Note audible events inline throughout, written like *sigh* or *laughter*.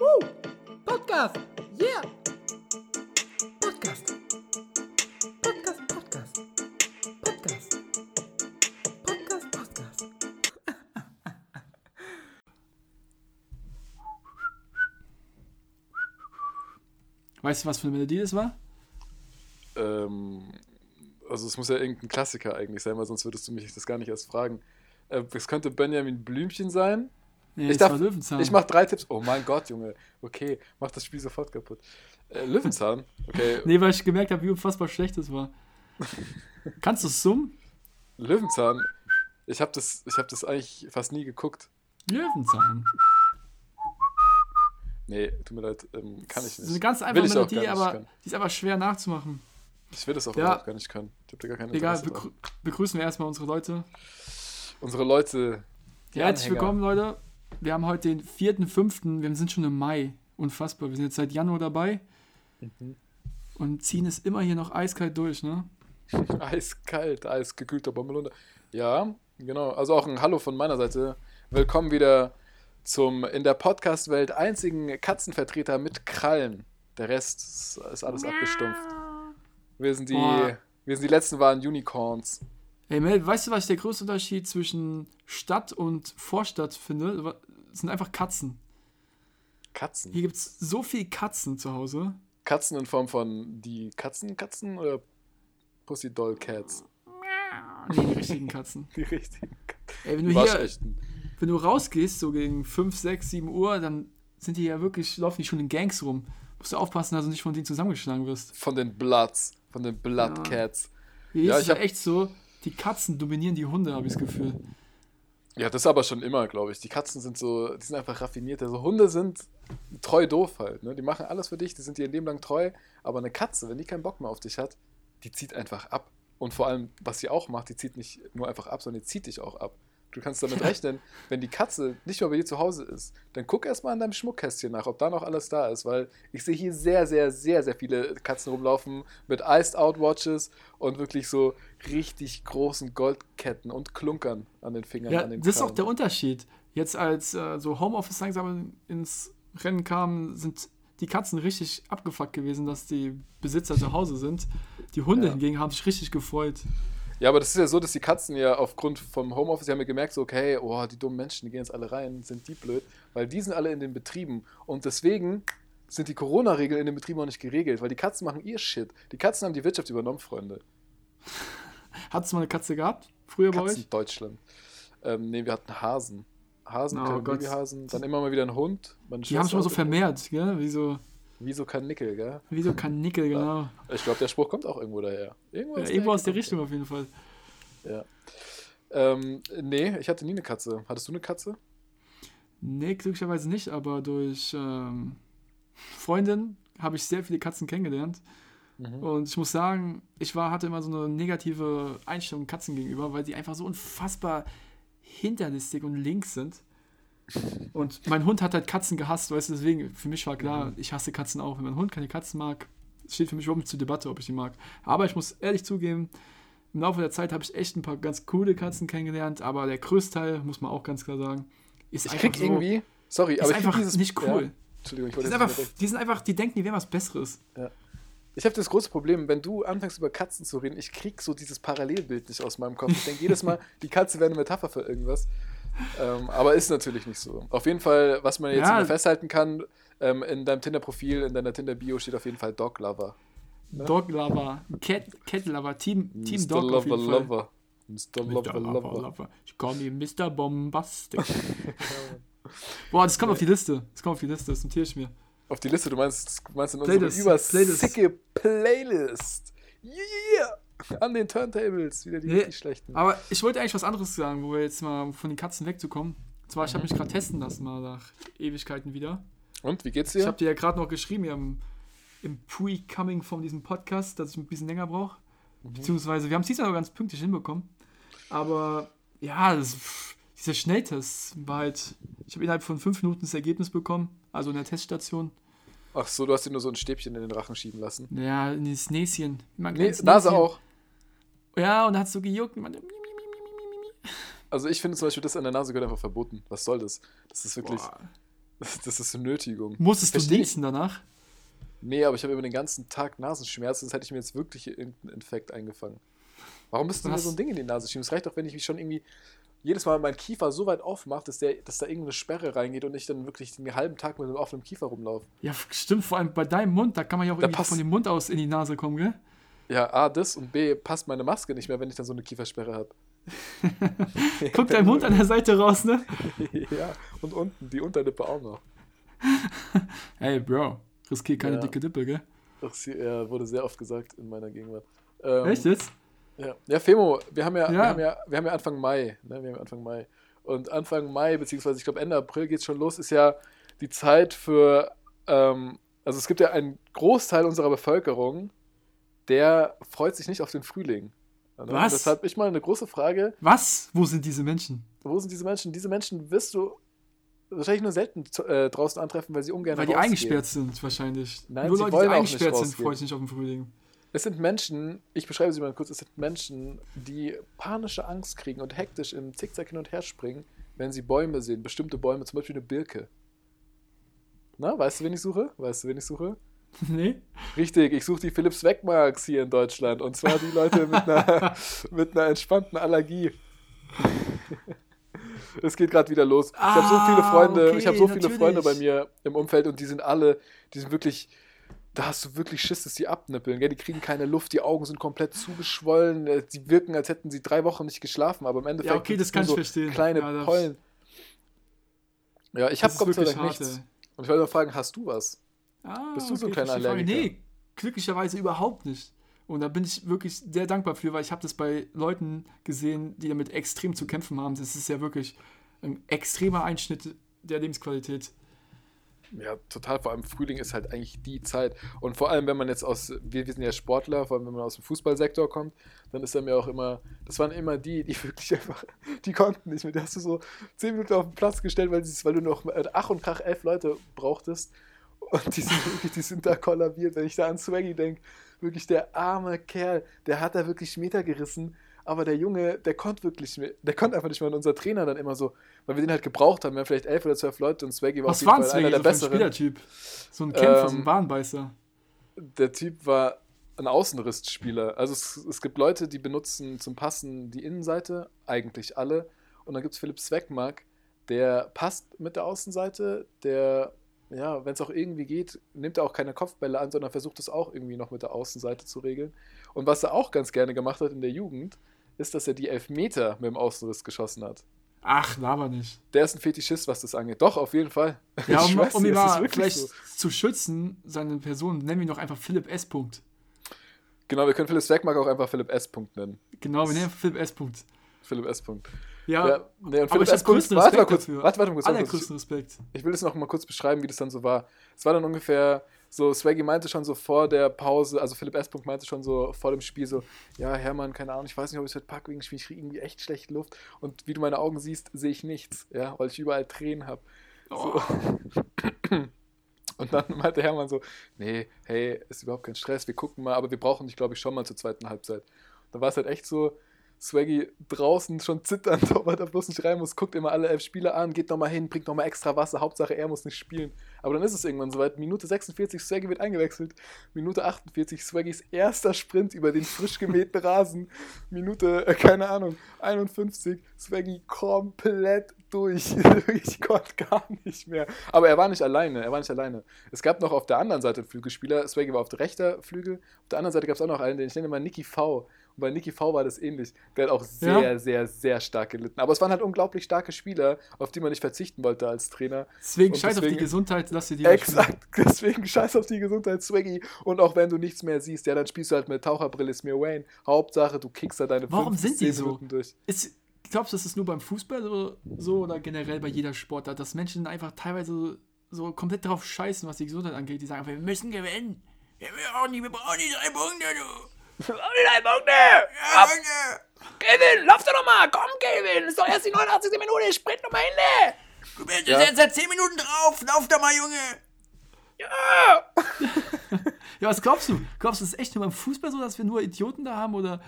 Woo! Podcast! Yeah! Podcast! Podcast, Podcast! Podcast! Podcast, Podcast! Weißt du, was für eine Melodie das war? Ähm, also es muss ja irgendein Klassiker eigentlich sein, weil sonst würdest du mich das gar nicht erst fragen. Äh, es könnte Benjamin Blümchen sein. Nee, ich darf, Löwenzahn. ich mach drei Tipps. Oh mein Gott, Junge. Okay, mach das Spiel sofort kaputt. Äh, Löwenzahn. Okay, *laughs* Nee, weil ich gemerkt habe, wie unfassbar schlecht das war. *laughs* Kannst du es summen? Löwenzahn. Ich habe das, ich hab das eigentlich fast nie geguckt. Löwenzahn. Nee, tut mir leid, ähm, kann ich Das ist eine nicht. ganz einfache Melodie, nicht aber können. die ist einfach schwer nachzumachen. Ich will das auch Ja. überhaupt gar nicht können. Ich habe da gar keine Egal, begrü begrüßen wir erstmal unsere Leute. Unsere Leute. die herzlich willkommen, Leute. Wir haben heute den 4.5., wir sind schon im Mai. Unfassbar, wir sind jetzt seit Januar dabei Mhm. und ziehen es immer hier noch eiskalt durch, ne? *laughs* Eiskalt, eisgekühlter Bommelunder. Ja, genau. Also auch ein Hallo von meiner Seite. Willkommen wieder zum in der Podcast-Welt einzigen Katzenvertreter mit Krallen. Der Rest ist, ist alles abgestumpft. Wir sind die, wir sind die letzten wahren Unicorns. Ey, Mel, weißt du, was ich der größte Unterschied zwischen Stadt und Vorstadt finde? Das sind einfach Katzen. Katzen. Hier gibt es so viele Katzen zu Hause. Katzen in Form von die Katzen, Katzen oder Pussy Doll Cats? Nee, die richtigen Katzen. *laughs* Die richtigen Ey, wenn du hier, wenn du rausgehst, so gegen 5, 6, 7 Uhr, dann sind die ja wirklich, laufen die schon in Gangs rum. Musst du aufpassen, dass du nicht von denen zusammengeschlagen wirst. Von den Bloods, von den Blood Ja. Cats. Hier Ja, ist ich es ja hab- echt so, die Katzen dominieren die Hunde, habe ich das Gefühl. Ja, das ist aber schon immer, glaube ich. Die Katzen sind so, die sind einfach raffiniert. Also Hunde sind treu doof halt. Ne? Die machen alles für dich, die sind dir ihr Leben lang treu. Aber eine Katze, wenn die keinen Bock mehr auf dich hat, die zieht einfach ab. Und vor allem, was sie auch macht, die zieht nicht nur einfach ab, sondern die zieht dich auch ab. Du kannst damit rechnen, wenn die Katze nicht mehr bei dir zu Hause ist, dann guck erstmal an deinem Schmuckkästchen nach, ob da noch alles da ist, weil ich sehe hier sehr, sehr, sehr, sehr viele Katzen rumlaufen mit Iced Out Watches und wirklich so richtig großen Goldketten und Klunkern an den Fingern. Ja, an den das ist auch der Unterschied. Jetzt als äh, so Homeoffice langsam ins Rennen kam, sind die Katzen richtig abgefuckt gewesen, dass die Besitzer zu Hause sind. Die Hunde Ja. hingegen haben sich richtig gefreut. Ja, aber das ist ja so, dass die Katzen ja aufgrund vom Homeoffice, die haben ja gemerkt, so, okay, oh, die dummen Menschen, die gehen jetzt alle rein, sind die blöd, weil die sind alle in den Betrieben. Und deswegen sind die Corona-Regeln in den Betrieben auch nicht geregelt, weil die Katzen machen ihr Shit. Die Katzen haben die Wirtschaft übernommen, Freunde. *laughs* Hattest du mal eine Katze gehabt? Früher bei Katzen euch? Deutschland. Ähm, nee, wir hatten Hasen. Hasen, Oh. Babyhasen, dann immer mal wieder ein Hund. Die haben sich immer so vermehrt, gell? Wie so, Wie so kein Nickel, gell? wie so Kanickel, genau. Ich glaube, der Spruch kommt auch irgendwo daher. Irgendwo, Ja, aus irgendwo aus der Richtung auf jeden Fall. der. Ja. Ähm, nee, ich hatte nie eine Katze. Hattest du eine Katze? Nee, glücklicherweise nicht, aber durch ähm, Freundin habe ich sehr viele Katzen kennengelernt. Mhm. Und ich muss sagen, ich war, hatte immer so eine negative Einstellung Katzen gegenüber, weil die einfach so unfassbar hinterlistig und links sind. Und mein Hund hat halt Katzen gehasst, weißt du, deswegen, für mich war klar, ich hasse Katzen auch. Wenn mein Hund keine Katzen mag, steht für mich überhaupt nicht zur Debatte, ob ich die mag. Aber ich muss ehrlich zugeben, im Laufe der Zeit habe ich echt ein paar ganz coole Katzen kennengelernt, aber der größte Teil, muss man auch ganz klar sagen, ist Ich einfach krieg so, irgendwie. Sorry, ist aber ich einfach dieses, nicht cool. Ja, Entschuldigung, ich Die wollte sind, jetzt einfach, nicht die sind einfach, die denken, die wären was Besseres. Ich habe das große Problem, wenn du anfängst über Katzen zu reden, ich krieg so dieses Parallelbild nicht aus meinem Kopf. Ich denke jedes Mal, die Katze wäre eine Metapher für irgendwas. Ähm, aber ist natürlich nicht so. Auf jeden Fall, was man jetzt Ja. festhalten kann, ähm, in deinem Tinder-Profil, in deiner Tinder-Bio steht auf jeden Fall Dog Lover. Ne? Dog Lover, Cat, Cat Lover, Team, Team. Dog auf Lover jeden Fall. Lover. Mr. Lover Lover. Ich call me Mr. Bombastic. *laughs* Boah, das kommt auf die Liste. Das kommt auf die Liste, das notiere ich mir. Auf die Liste, du meinst, du meinst in unsere Playlist, übersicke Playlist. Yeah! *laughs* An den Turntables, wieder die Nee, richtig schlechten. Aber ich wollte eigentlich was anderes sagen, wo wir jetzt mal von den Katzen wegzukommen. Und zwar, ich Mhm. habe mich gerade testen lassen, mal nach Ewigkeiten wieder. Und, wie geht's Ich dir? habe dir ja gerade noch geschrieben, hier im, im Pre-Coming von diesem Podcast, dass ich ein bisschen länger brauche. Mhm. Beziehungsweise, wir haben es diesmal noch ganz pünktlich hinbekommen. Aber ja, das, dieser Schnelltest war halt, ich habe innerhalb von fünf Minuten das Ergebnis bekommen, also in der Teststation. Ach so, du hast dir nur so ein Stäbchen in den Rachen schieben lassen. Ja, in das Näschen. Nee, Nase auch. Ja, und hat so gejuckt. Und man. Also ich finde zum Beispiel das an der Nase gehört einfach verboten. Was soll das? Das ist wirklich. Boah. Das, das ist eine Nötigung. Musstest du Versteh niesen danach? Nee, aber ich habe über den ganzen Tag Nasenschmerzen, das hätte ich mir jetzt wirklich irgendeinen Infekt eingefangen. Warum müsst ihr mir so ein Ding in die Nase schieben? Es reicht doch, wenn ich mich schon irgendwie jedes Mal meinen Kiefer so weit aufmache, dass, der, dass da irgendeine Sperre reingeht und ich dann wirklich den halben Tag mit einem offenen Kiefer rumlaufe. Ja, stimmt, vor allem bei deinem Mund, da kann man ja auch Da irgendwie passt- von dem Mund aus in die Nase kommen, gell? Ja, A, das und B, passt meine Maske nicht mehr, wenn ich dann so eine Kiefersperre habe. *laughs* Guck dein Mund an der Seite raus, ne? *laughs* ja, und unten, die Unterlippe auch noch. *laughs* Ey, Bro, riskier keine Ja. dicke Dippe, gell? Das ja, wurde sehr oft gesagt in meiner Gegenwart. Ähm, Echt jetzt? Ja, ja Femo, wir haben ja, Wir, Ja. haben ja, wir haben ja Anfang Mai. Ne? Wir haben Anfang Mai. Und Anfang Mai, beziehungsweise ich glaube Ende April geht es schon los, ist ja die Zeit für, ähm, also es gibt ja einen Großteil unserer Bevölkerung, der freut sich nicht auf den Frühling. Ne? Was? Deshalb ich mal eine große Frage, Was? Wo sind diese Menschen? wo sind diese Menschen? Diese Menschen wirst du wahrscheinlich nur selten äh, draußen antreffen, weil sie ungern Weil die rausgehen. eingesperrt sind, wahrscheinlich. Nein, Nur sie Leute, die wollen auch nicht eingesperrt sind, freuen sich nicht auf den Frühling. Es sind Menschen, ich beschreibe sie mal kurz, es sind Menschen, die panische Angst kriegen und hektisch im Zickzack hin und her springen, wenn sie Bäume sehen, bestimmte Bäume, zum Beispiel eine Birke. Na, weißt du, wen ich suche? Weißt du, wen ich suche? *laughs* nee? Richtig, ich suche die Philips Wegmarks hier in Deutschland. Und zwar die Leute mit einer, *laughs* mit einer entspannten Allergie. *laughs* Es geht gerade wieder los. ich habe so viele Ah, Freunde, okay, ich habe so viele natürlich. Freunde bei mir im Umfeld und die sind alle, die sind wirklich, da hast du wirklich Schiss, dass die abnippeln. Gell? Die kriegen keine Luft, die Augen sind komplett zugeschwollen, äh, die wirken, als hätten sie drei Wochen nicht geschlafen, aber im Endeffekt Ja, okay, das kann nur ich verstehen. kleine Ja, Pollen. Ja, ich habe Gott sei Dank nichts. Und ich wollte mal fragen, hast du was? Ah, Bist du so ein okay, kleiner. Allergiker? Nee, glücklicherweise überhaupt nicht. Und da bin ich wirklich sehr dankbar für, weil ich habe das bei Leuten gesehen, die damit extrem zu kämpfen haben. Das ist ja wirklich ein extremer Einschnitt der Lebensqualität. Ja, total. Vor allem Frühling ist halt eigentlich die Zeit. Und vor allem, wenn man jetzt aus, wir, wir sind ja Sportler, vor allem wenn man aus dem Fußballsektor kommt, dann ist er mir auch immer, das waren immer die, die *laughs* wirklich einfach, die konnten nicht mehr. Die hast du so zehn Minuten auf den Platz gestellt, weil, weil du noch Ach und Krach elf Leute brauchtest. Und die sind wirklich, die sind da kollabiert. Wenn ich da an Swaggy denke, wirklich der arme Kerl, der hat da wirklich Meter gerissen. Aber der Junge, der konnte wirklich, mehr- der konnte einfach nicht mehr. Und unser Trainer dann immer so, weil wir den halt gebraucht haben, wir haben vielleicht elf oder zwölf Leute und Swaggy war Was auf jeden war Fall ein einer der so für ein besseren. Spielertyp? So ein Kämpfer, so ein Ähm, Bahnbeißer. der Typ war ein Außenrissspieler. Also es, es gibt Leute, die benutzen zum Passen die Innenseite, eigentlich alle. Und dann gibt es Philipp Zweckmark, der passt mit der Außenseite, der, ja, wenn es auch irgendwie geht, nimmt er auch keine Kopfbälle an, sondern versucht es auch irgendwie noch mit der Außenseite zu regeln. Und was er auch ganz gerne gemacht hat in der Jugend, ist, dass er die Elfmeter mit dem Außenriss geschossen hat. Ach, laber nicht. Der ist ein Fetischist, was das angeht. Doch, auf jeden Fall. *laughs* Ja, um, schwör's um ihn mal vielleicht so. zu schützen, seine Person, nennen wir ihn doch einfach Philipp S. Punkt. Genau, wir können Philipp Zweckmark auch einfach Philipp S. Punkt nennen. Genau, wir nennen Philipp S. Punkt. Philipp S. Punkt. Ja, Ja, nee, und aber ich habe größten warte Respekt mal kurz, dafür. warte, warte mal kurz, warte kurz. Respekt. Ich will das noch mal kurz beschreiben, wie das dann so war. Es war dann ungefähr so, Swaggy meinte schon so vor der Pause, also Philipp S. Meinte schon so vor dem Spiel so, ja, Hermann, keine Ahnung, ich weiß nicht, ob ich es heute packe, wegen ich kriege irgendwie echt schlechte Luft. Und wie du meine Augen siehst, sehe ich nichts, ja, weil ich überall Tränen habe. Oh. *laughs* Und dann meinte Hermann so, nee, hey, ist überhaupt kein Stress, wir gucken mal, aber wir brauchen dich, glaube ich, schon mal zur zweiten Halbzeit. Da war es halt echt so, Swaggy draußen schon zitternd, *laughs* ob er da bloß nicht rein muss, guckt immer alle elf Spieler an, geht nochmal hin, bringt nochmal extra Wasser, Hauptsache er muss nicht spielen. Aber dann ist es irgendwann soweit, Minute 46, Swaggy wird eingewechselt, Minute 48, Swaggys erster Sprint über den frisch gemähten Rasen, Minute, äh, keine Ahnung, 51, Swaggy komplett durch. *laughs* ich konnte gar nicht mehr. Aber er war nicht alleine, er war nicht alleine. Es gab noch auf der anderen Seite Flügelspieler, Swaggy war auf der rechten Flügel, auf der anderen Seite gab es auch noch einen, den ich nenne mal Nicky V. Bei Nicky V war das ähnlich. Der hat auch sehr, Ja. sehr, sehr stark gelitten. Aber es waren halt unglaublich starke Spieler, auf die man nicht verzichten wollte als Trainer. Deswegen Und scheiß auf die deswegen- Gesundheit, lass dir die. Exakt, *laughs* deswegen scheiß auf die Gesundheit, Swaggy. Und auch wenn du nichts mehr siehst, ja, dann spielst du halt mit Taucherbrille, ist mir Wayne. Hauptsache, du kickst da deine Warum fünf bis sind die so? Minuten durch. Ist, glaubst du, das ist nur beim Fußball so, so oder generell bei jeder Sportart, dass Menschen einfach teilweise so, so komplett drauf scheißen, was die Gesundheit angeht? Die sagen, wir müssen gewinnen. Wir brauchen die, wir brauchen die drei Punkte, du. Ja, Punkte. Kevin, lauf doch noch mal! Komm, Kevin! Ist doch erst die 89. Minute! Sprint noch mal hin! ne? Du bist Ja. jetzt seit 10 Minuten drauf. Lauf da mal, Junge. Ja! *laughs* Ja, was glaubst du? Glaubst du, es ist echt nur beim Fußball so, dass wir nur Idioten da haben? Oder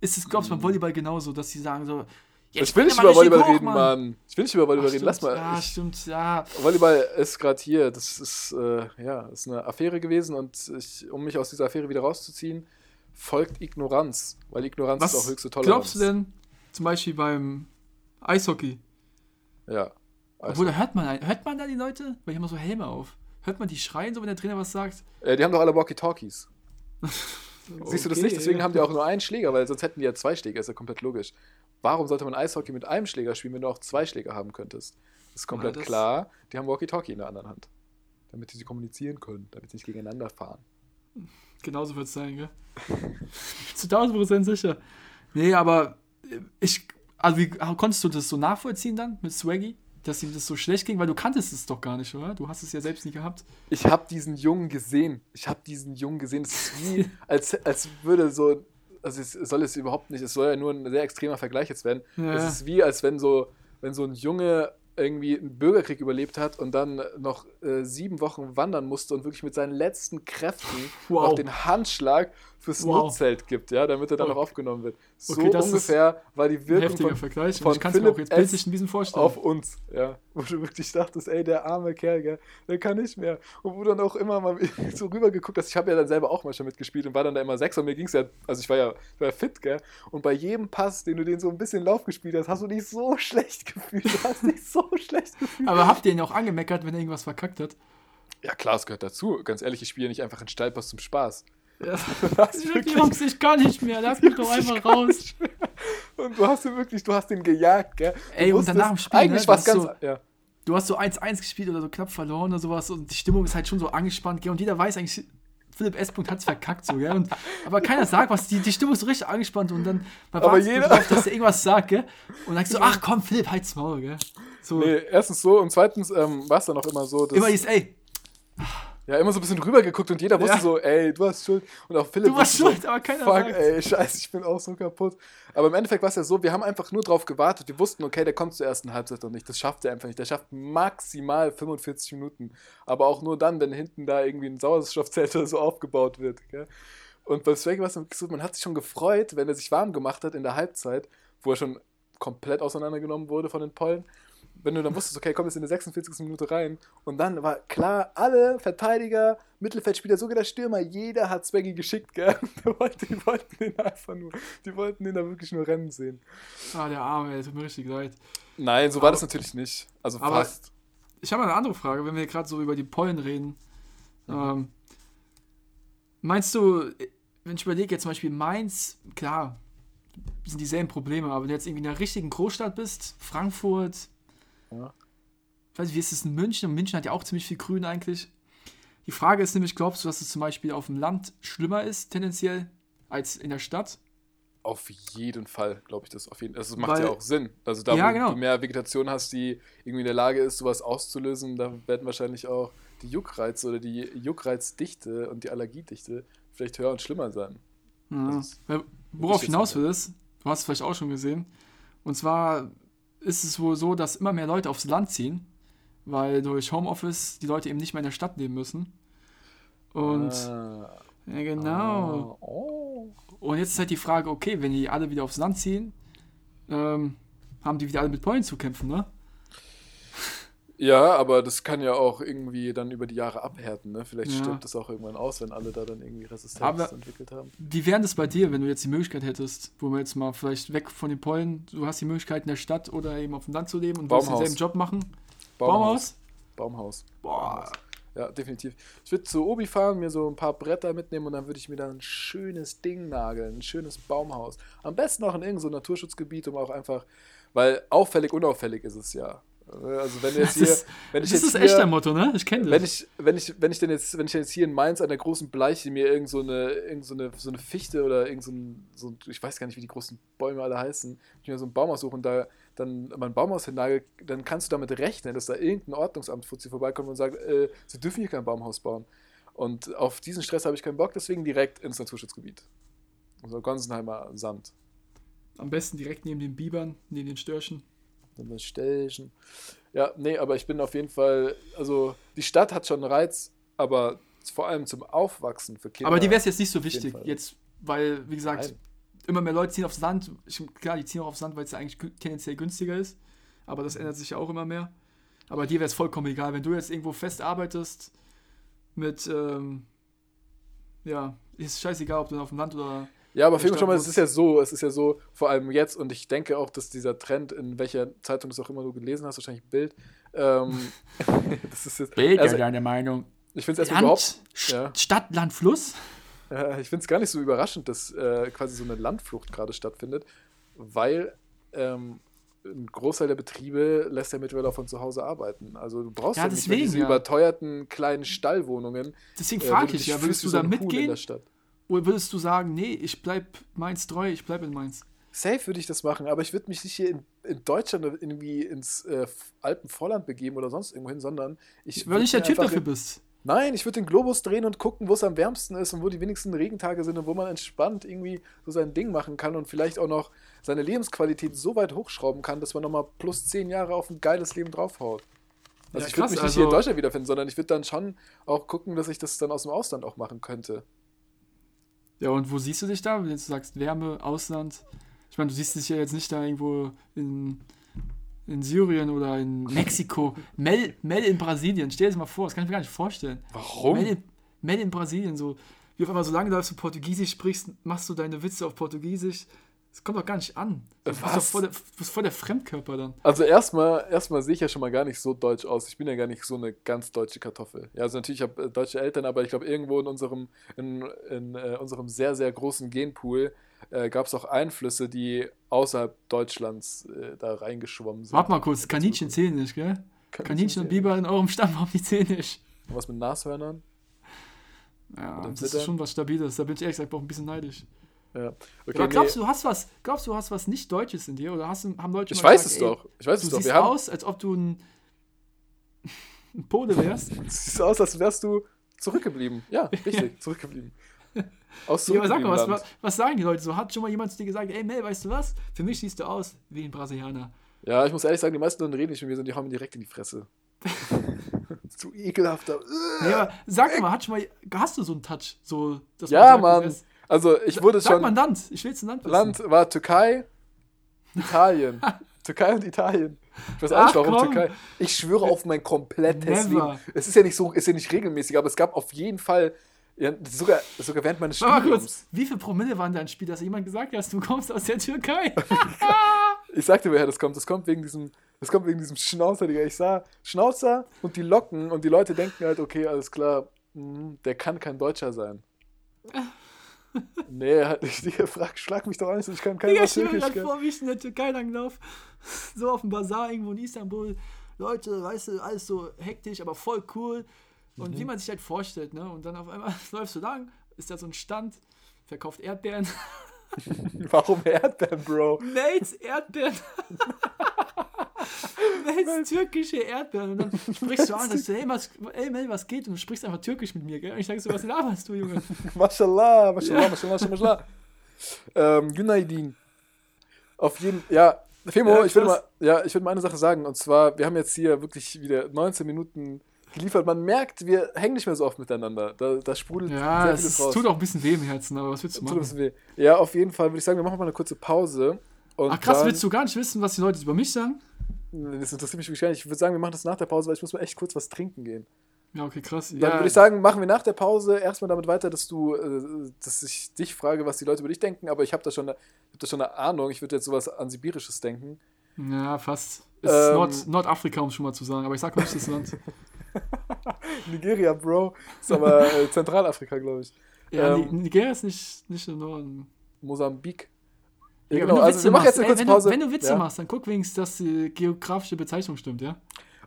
ist es, glaubst du, beim Volleyball genauso, dass sie sagen so, ich will nicht über Volleyball hoch, reden, Mann. Ich will nicht über Volleyball Ach, reden. Lass mal. Ja, ich, stimmt, ja. Volleyball ist gerade hier. Das ist, äh, ja, ist eine Affäre gewesen und ich, um mich aus dieser Affäre wieder rauszuziehen, folgt Ignoranz. Weil Ignoranz ist auch Was höchste Toleranz. glaubst du denn zum Beispiel beim Eishockey? Ja. Obwohl, da hört man, hört man da die Leute? Weil die haben so Helme auf. Hört man die schreien, so wenn der Trainer was sagt? Äh, die haben doch alle Walkie-Talkies. *laughs* Siehst du das Okay, nicht? Deswegen ja. haben die auch nur einen Schläger, weil sonst hätten die ja zwei Schläger. Ist ja komplett logisch. Warum sollte man Eishockey mit einem Schläger spielen, wenn du auch zwei Schläger haben könntest? Das ist komplett das- klar. Die haben Walkie-Talkie in der anderen Hand. Damit sie kommunizieren können, damit sie nicht gegeneinander fahren. Genauso wird es sein, gell? Zu 1000 Prozent sicher. Nee, aber äh, ich. Also, wie konntest du das so nachvollziehen dann mit Swaggy? Dass ihm das so schlecht ging? Weil du kanntest es doch gar nicht, oder? Du hast es ja selbst nie gehabt. Ich habe diesen Jungen gesehen. Ich habe diesen Jungen gesehen. Es ist wie, *laughs* als, als würde so. Also, es soll es überhaupt nicht. Es soll ja nur ein sehr extremer Vergleich jetzt werden. Ja. Es ist wie, als wenn so, wenn so ein Junge irgendwie einen Bürgerkrieg überlebt hat und dann noch äh, sieben Wochen wandern musste und wirklich mit seinen letzten Kräften Wow. noch den Handschlag fürs Wow. Nutzelt gibt, ja, damit er dann Okay. noch aufgenommen wird. So Okay, ungefähr war die Wirkung von, Vergleich. von ich kann es mir auch Philipp jetzt S. auf uns, ja. Wo du wirklich dachtest, ey, der arme Kerl, gell, der kann nicht mehr. Und wo dann auch immer mal *laughs* so rüber geguckt hast, ich habe ja dann selber auch mal schon mitgespielt und war dann da immer sechs und mir ging es ja, also ich war ja, ich war ja fit, gell. Und bei jedem Pass, den du den so ein bisschen Lauf gespielt hast, hast du dich so schlecht *laughs* gefühlt. Du hast dich so schlecht gefühlt. aber habt ihr ihn auch angemeckert, wenn er irgendwas verkackt hat? Ja, klar, es gehört dazu. Ganz ehrlich, ich spiele nicht einfach einen Steilpass zum Spaß. Ja. *laughs* Hast wirklich- Jungs, ich kann nicht mehr. Lass mich doch einfach raus. Und du hast ihn wirklich, du hast den gejagt, gell. Du Ey, und danach im Spiel, Eigentlich ne, war es das ganz. so- ja. Du hast so 1-1 gespielt oder so knapp verloren oder sowas und die Stimmung ist halt schon so angespannt, gell? Und jeder weiß eigentlich, Philipp S. hat es verkackt, so, gell? Und, aber keiner sagt was, die, die Stimmung ist so richtig angespannt und dann man Aber jeder- drauf, dass er irgendwas sagt, gell? Und dann sagst du, ach komm, Philipp, halt's Maul, gell? So, Nee, erstens so und zweitens ähm, war es dann auch immer so, dass. immer dieses, ey, Ja, immer so ein bisschen rüber geguckt und jeder wusste Ja. so, ey, du hast Schuld. Und auch Philipp du warst schuld, aber keiner so, fuck, sagt. ey, scheiße, ich bin auch so kaputt. Aber im Endeffekt war es ja so, wir haben einfach nur drauf gewartet. Wir wussten, okay, der kommt zur ersten Halbzeit noch nicht. Das schafft er einfach nicht. Der schafft maximal 45 Minuten. Aber auch nur dann, wenn hinten da irgendwie ein Sauerstoffzelt oder so aufgebaut wird. Gell? Und bei Swaggy war es so, man hat sich schon gefreut, wenn er sich warm gemacht hat in der Halbzeit, wo er schon komplett auseinandergenommen wurde von den Pollen. Wenn du dann wusstest, okay, komm jetzt in der 46. Minute rein. Und dann war klar, alle Verteidiger, Mittelfeldspieler, sogar der Stürmer, jeder hat Swaggy geschickt, gell? *laughs* Die wollten, die wollten den einfach nur, die wollten den da wirklich nur rennen sehen. Ah, der Arme, ey, tut mir richtig leid. Nein, so war das natürlich nicht. Also aber- fast. Ich habe eine andere Frage, wenn wir gerade so über die Pollen reden. Ähm, meinst du, wenn ich überlege, jetzt zum Beispiel Mainz, klar, sind dieselben Probleme, aber wenn du jetzt irgendwie in einer richtigen Großstadt bist, Frankfurt, Ja. ich weiß nicht, wie ist es in München? Und München hat ja auch ziemlich viel Grün eigentlich. Die Frage ist nämlich, glaubst du, dass es zum Beispiel auf dem Land schlimmer ist, tendenziell, als in der Stadt? Auf jeden Fall, glaube ich, das auf jeden Also, es macht Weil- ja auch Sinn. Also, da, Ja, wo genau. du mehr Vegetation hast, die irgendwie in der Lage ist, sowas auszulösen, da werden wahrscheinlich auch die Juckreiz oder die Juckreizdichte und die Allergiedichte vielleicht höher und schlimmer sein. Ja. Das ist- Weil, worauf hinaus will, ist, du hast es vielleicht auch schon gesehen, und zwar ist es wohl so, dass immer mehr Leute aufs Land ziehen, weil durch Homeoffice die Leute eben nicht mehr in der Stadt leben müssen. Und Ah, ja, genau. ah, oh. Und jetzt ist halt die Frage, okay, wenn die alle wieder aufs Land ziehen, ähm, haben die wieder alle mit Pollen zu kämpfen, ne? Ja, aber das kann ja auch irgendwie dann über die Jahre abhärten. Ne? Vielleicht Ja. stirbt das auch irgendwann aus, wenn alle da dann irgendwie Resistenz Aber- entwickelt haben. Wie wäre das bei dir, wenn du jetzt die Möglichkeit hättest, wo wir jetzt mal vielleicht weg von den Pollen, du hast die Möglichkeit in der Stadt oder eben auf dem Land zu leben und willst Baumhaus. denselben Job machen? Baumhaus. Baumhaus? Baumhaus. Boah. Ja, definitiv. Ich würde zu Obi fahren, mir so ein paar Bretter mitnehmen und dann würde ich mir da ein schönes Ding nageln, ein schönes Baumhaus. Am besten auch in irgendeinem so Naturschutzgebiet, um auch einfach, weil auffällig, unauffällig ist es ja. Also wenn jetzt Das hier, ist, wenn ich das jetzt ist hier, echt dein Motto, ne? Ich kenne das. wenn ich, wenn ich, wenn ich denn jetzt, wenn ich jetzt hier in Mainz an der großen Bleiche mir irgend so eine, irgend so eine, so eine Fichte oder irgend so ein, so ein, ich weiß gar nicht, wie die großen Bäume alle heißen, ich mir so einen Baum aussuche und da dann mein Baumhaus hinnagel, dann kannst du damit rechnen, dass da irgendein Ordnungsamt Fuzzi vorbeikommt und sagt, äh, sie dürfen hier kein Baumhaus bauen. Und auf diesen Stress habe ich keinen Bock, deswegen direkt ins Naturschutzgebiet. Also Gonsenheimer Sand. Am besten direkt neben den Bibern, neben den Störchen. Das Stellchen. Ja, nee, aber ich bin auf jeden Fall, also die Stadt hat schon einen Reiz, aber vor allem zum Aufwachsen für Kinder. Aber die wäre es jetzt nicht so wichtig, jetzt, weil, wie gesagt, Nein. immer mehr Leute ziehen aufs Land. Ich, klar, die ziehen auch aufs Land, weil es ja eigentlich tendenziell günstiger ist. Aber das ändert sich ja auch immer mehr. Aber dir wäre es vollkommen egal, wenn du jetzt irgendwo fest arbeitest mit, ähm, ja, ist scheißegal, ob du auf dem Land oder. Ja, aber Ich Film schon mal, es ist ja so, es ist ja so, vor allem jetzt, und ich denke auch, dass dieser Trend, in welcher Zeitung du es auch immer du gelesen hast, wahrscheinlich Bild, ähm, *laughs* das ist jetzt, also, deine Meinung. ich finde es erstmal überhaupt, ja. Stadt, Land, Fluss? äh, ich finde es gar nicht so überraschend, dass äh, quasi so eine Landflucht gerade stattfindet, weil ähm, ein Großteil der Betriebe lässt ja mittlerweile auch von zu Hause arbeiten. Also du brauchst Ja, ja, nicht mehr deswegen, diese ja. überteuerten kleinen Stallwohnungen. Deswegen äh, frage du ich ja, würdest du da mitgehen? Oder würdest du sagen, nee, ich bleib Mainz treu, ich bleib in Mainz? Safe würde ich das machen, aber ich würde mich nicht hier in, in Deutschland irgendwie ins äh, Alpenvorland begeben oder sonst irgendwo hin, sondern ich Weil du nicht der Typ dafür bist. Nein, ich würde den Globus drehen und gucken, wo es am wärmsten ist und wo die wenigsten Regentage sind und wo man entspannt irgendwie so sein Ding machen kann und vielleicht auch noch seine Lebensqualität so weit hochschrauben kann, dass man nochmal plus zehn Jahre auf ein geiles Leben draufhaut. Also Ja, ich würde mich nicht hier in also- Deutschland wiederfinden, sondern ich würde dann schon auch gucken, dass ich das dann aus dem Ausland auch machen könnte. Ja, und wo siehst du dich da? Wenn du sagst Wärme, Ausland. Ich meine, du siehst dich ja jetzt nicht da irgendwo in, in Syrien oder in *laughs* Mexiko. Mel, Mel in Brasilien. Stell dir das mal vor, das kann ich mir gar nicht vorstellen. Warum? Mel in, Mel in Brasilien, so. Wie auf einmal, solange du Portugiesisch sprichst, machst du deine Witze auf Portugiesisch. Das kommt doch gar nicht an. Du bist, Was? voll der, bist voll der Fremdkörper dann. Also erstmal, erstmal sehe ich ja schon mal gar nicht so deutsch aus. Ich bin ja gar nicht so eine ganz deutsche Kartoffel. Ja, also natürlich habe ich deutsche Eltern, aber ich glaube irgendwo in unserem, in, in äh, unserem sehr, sehr großen Genpool äh, gab es auch Einflüsse, die außerhalb Deutschlands äh, da reingeschwommen sind. Warte mal kurz, Kaninchen zählen nicht, gell? Kaninchen und Biber in eurem Stammbaum, die zählen nicht. Was mit Nashörnern? Ja, das ist Zittern? schon was Stabiles. Da bin ich ehrlich gesagt auch ein bisschen neidisch. Ja. Okay, Aber glaubst nee, du, hast was, glaubst du, hast was nicht Deutsches in dir? Oder hast, du- haben Leute ich weiß gesagt, es ey, doch. Ich weiß Du es doch. siehst Wir haben, aus, als ob du ein, *laughs* ein Pole wärst. *laughs* du siehst aus, als wärst du zurückgeblieben. Ja, *laughs* richtig, zurückgeblieben. Aus Ja, aber sag mal, was, was, sagen die Leute so? Hat schon mal jemand zu dir gesagt, ey Mel, weißt du was? Für mich siehst du aus wie ein Brasilianer. Ja, ich muss ehrlich sagen, die meisten Leute reden nicht mit mir, sondern die hauen mir direkt in die Fresse. Zu ekelhafter. Nee, aber sag mal, hat schon mal, hast du so einen Touch? So, dass Ja, du Mann. wärst- Also, ich wurde Sag schon. mal ein Land. Ich will jetzt ein Land wissen. Land war Türkei, Italien. *laughs* Türkei und Italien. Ich weiß auch nicht, warum komm. Türkei. Ich schwöre auf mein komplettes Never. Leben. Es ist ja nicht so, ist ja nicht regelmäßig, aber es gab auf jeden Fall, ja, sogar, sogar während meines mal Studiums. wie viel Promille waren dein Spiel, dass jemand gesagt hat, du kommst aus der Türkei? *laughs* Ich sagte, woher das kommt. Das kommt wegen diesem, das kommt wegen diesem Schnauzer, Digga. Ich sah Schnauzer und die Locken und die Leute denken halt, okay, alles klar, mhm, der kann kein Deutscher sein. Nee, halt, Digga, *laughs* frag, schlag mich doch an, ich kann kein Wort ich stell mir gerade vor, wie ich in der Türkei langlaufe. *laughs* So auf dem Bazar irgendwo in Istanbul. Leute, weißt du, alles so hektisch, aber voll cool. Und Mhm. wie man sich halt vorstellt, ne? Und dann auf einmal *laughs* läufst du lang, ist da so ein Stand, verkauft Erdbeeren. Warum Erdbeeren, Bro? Nates Erdbeeren. Nates türkische Erdbeeren. Und dann *laughs* sprichst du an, sagst du, hey, was, ey Mel, was geht? Und du sprichst einfach türkisch mit mir, gell? Und ich sag so, was laberst du, Junge? *laughs* Mashallah, Mashallah, Mashallah, Mashallah. ähm, Günaydin. Auf jeden ja, Femo, Ja, ich würde mal, ja, ich mal eine Sache sagen. Und zwar, wir haben jetzt hier wirklich wieder 19 Minuten geliefert. Man merkt, wir hängen nicht mehr so oft miteinander. Da, da sprudelt Ja, sehr es vieles ist, raus. tut auch ein bisschen weh im Herzen, aber was willst du machen? Ja, auf jeden Fall würde ich sagen, wir machen mal eine kurze Pause. Ach krass, willst du gar nicht wissen, was die Leute über mich sagen? Das interessiert mich wirklich gar nicht. Ich würde sagen, wir machen das nach der Pause, weil ich muss mal echt kurz was trinken gehen. Ja, okay, krass. Dann ja, würde ich sagen, machen wir nach der Pause erstmal damit weiter, dass du, äh, dass ich dich frage, was die Leute über dich denken, aber ich habe da schon eine, ich hab da schon eine Ahnung. Ich würde jetzt sowas an Sibirisches denken. Ja, fast. Es ist Ähm, Nord Nordafrika, um es schon mal zu sagen, aber ich sag nicht das Land. *laughs* Nigeria, Bro. Ist aber äh, Zentralafrika, glaube ich. Ja, Ähm, Ni- Nigeria ist nicht, nicht im Norden. Mosambik. Ja, genau. wenn du Also Witze wir machen machst, jetzt eine ey, kurze wenn, Pause. Du, wenn du Witze ja? machst, dann guck wenigstens, dass die geografische Bezeichnung stimmt, ja?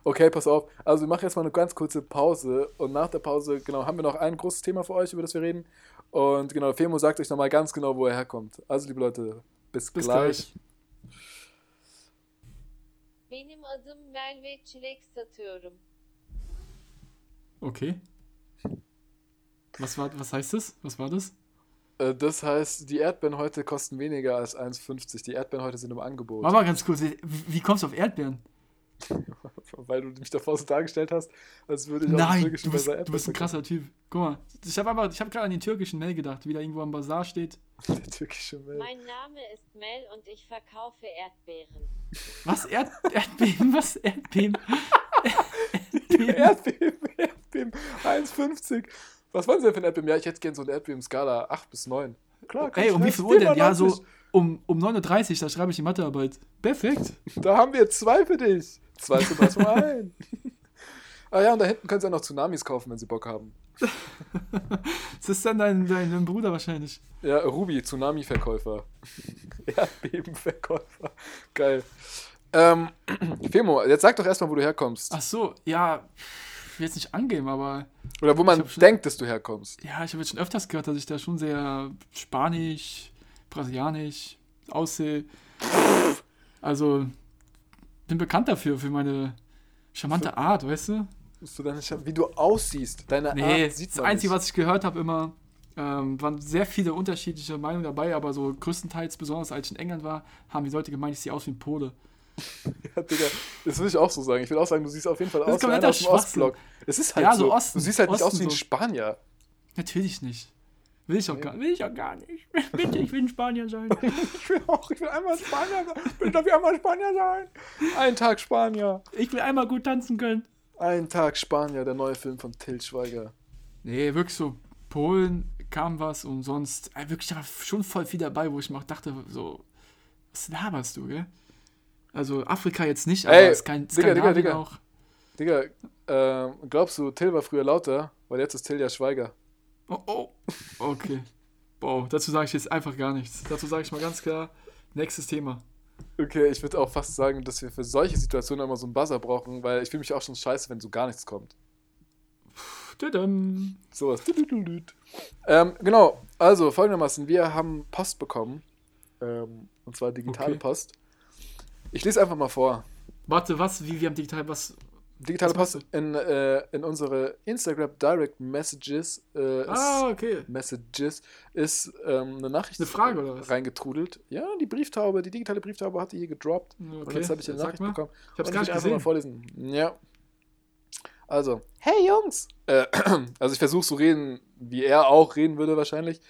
Okay, pass auf. Also wir machen jetzt mal eine ganz kurze Pause und nach der Pause, genau, haben wir noch ein großes Thema für euch, über das wir reden. Und genau, Femo sagt euch nochmal ganz genau, wo er herkommt. Also, liebe Leute, bis, Bis gleich. gleich. Benim adım Merve Çilek satıyorum. Okay. Was, war, was heißt das? Was war das? Äh, Das heißt, die Erdbeeren heute kosten weniger als 1,50. Die Erdbeeren heute sind im Angebot. Warte mal ganz kurz, wie, wie kommst du auf Erdbeeren? *laughs* weil du mich davor so dargestellt hast, als würde ich auf den Nein, türkischen du bist, Bazar du bist ein Erdbeeren krasser Typ. Guck mal, ich habe aber, ich habe gerade an den türkischen Mel gedacht, wie da irgendwo am Bazar steht. *laughs* Der türkische Mel. Mein Name ist Mel und ich verkaufe Erdbeeren. Was? Erd Erdbeben? Was? Erdbeben? Erdbeben, Erdbeben, 1,50. Was waren Sie denn für ein Erdbeben? Ja, ich hätte gerne so eine Erdbeben-Skala 8 bis 9. Klar, Ey, um wie viel Uhr denn? Ja, 94. so um, um 9.30 Uhr, da schreibe ich die Mathearbeit. Perfekt. Da haben wir zwei für dich. Zwei zu was mal ein. *laughs* ah ja, und da hinten können Sie auch noch Tsunamis kaufen, wenn Sie Bock haben. *laughs* Das ist dann dein, dein, dein Bruder wahrscheinlich. Ja, Ruby, Tsunami-Verkäufer. *laughs* Erdbebenverkäufer. Geil. Ähm, *clears throat* Femo, jetzt sag doch erstmal, wo du herkommst. Ach so, ja, ich will jetzt nicht angeben, aber Oder wo man schon- denkt, dass du herkommst. ja, ich habe jetzt schon öfters gehört, dass ich da schon sehr spanisch, brasilianisch aussehe. Also, bin bekannt dafür, für meine charmante Art, weißt du? Du deine Wie du aussiehst. Deine Nee, Art sieht das Einzige, nicht. was ich gehört habe immer, ähm, waren sehr viele unterschiedliche Meinungen dabei, aber so größtenteils, besonders als ich in England war, haben die Leute gemeint, ich sehe aus wie ein Pole. *laughs* Ja, Digga, das will ich auch so sagen. Ich will auch sagen, du siehst auf jeden Fall aus wie einer aus dem. Ostblock. Es ist halt Ja, so. Osten- du siehst halt nicht aus Osten wie ein. Spanier. Natürlich nicht. Will ich auch, gar, will ich auch gar nicht. Bitte, ich will ein Spanier sein. *laughs* Ich will auch, ich will einmal Spanier sein. *laughs* Ich darf ja einmal Spanier sein. Ein Tag Spanier. Ich will einmal gut tanzen können. Ein Tag Spanier, der neue Film von Till Schweiger. Nee, wirklich so, Polen kam was und sonst, äh, wirklich da war schon voll viel dabei, wo ich mir auch dachte, so, was laberst du, gell? Also Afrika jetzt nicht, aber Ey, Digga, Digga, Skandinavien Digga. auch. Digga, ähm, glaubst du, Till war früher lauter? Weil jetzt ist Till ja Schweiger. Oh, oh. Okay. Boah, dazu sage ich jetzt einfach gar nichts. Dazu sage ich mal ganz klar, nächstes Thema. Okay, ich würde auch fast sagen, dass wir für solche Situationen immer so einen Buzzer brauchen, weil ich fühle mich auch schon scheiße, wenn so gar nichts kommt. Tadam. Sowas. Ähm, genau, also folgendermaßen, wir haben Post bekommen. Ähm, und zwar digitale Okay. Post. Ich lese einfach mal vor. Warte, was? Wie wir haben digital was? Digitale Was Post in, äh, in unsere Instagram Direct Messages. Äh, ist, Ah, okay. Messages ist ähm, eine Nachricht Eine Frage, oder was? reingetrudelt. Ja, die Brieftaube, die digitale Brieftaube hat die hier gedroppt. Und Okay. jetzt habe ich eine Sag Nachricht mal. bekommen. Ich hab's Und gar nicht einfach mal gesehen. vorlesen. Ja. Also, hey Jungs! Äh, *clears throat* also ich versuche so reden, wie er auch reden würde wahrscheinlich.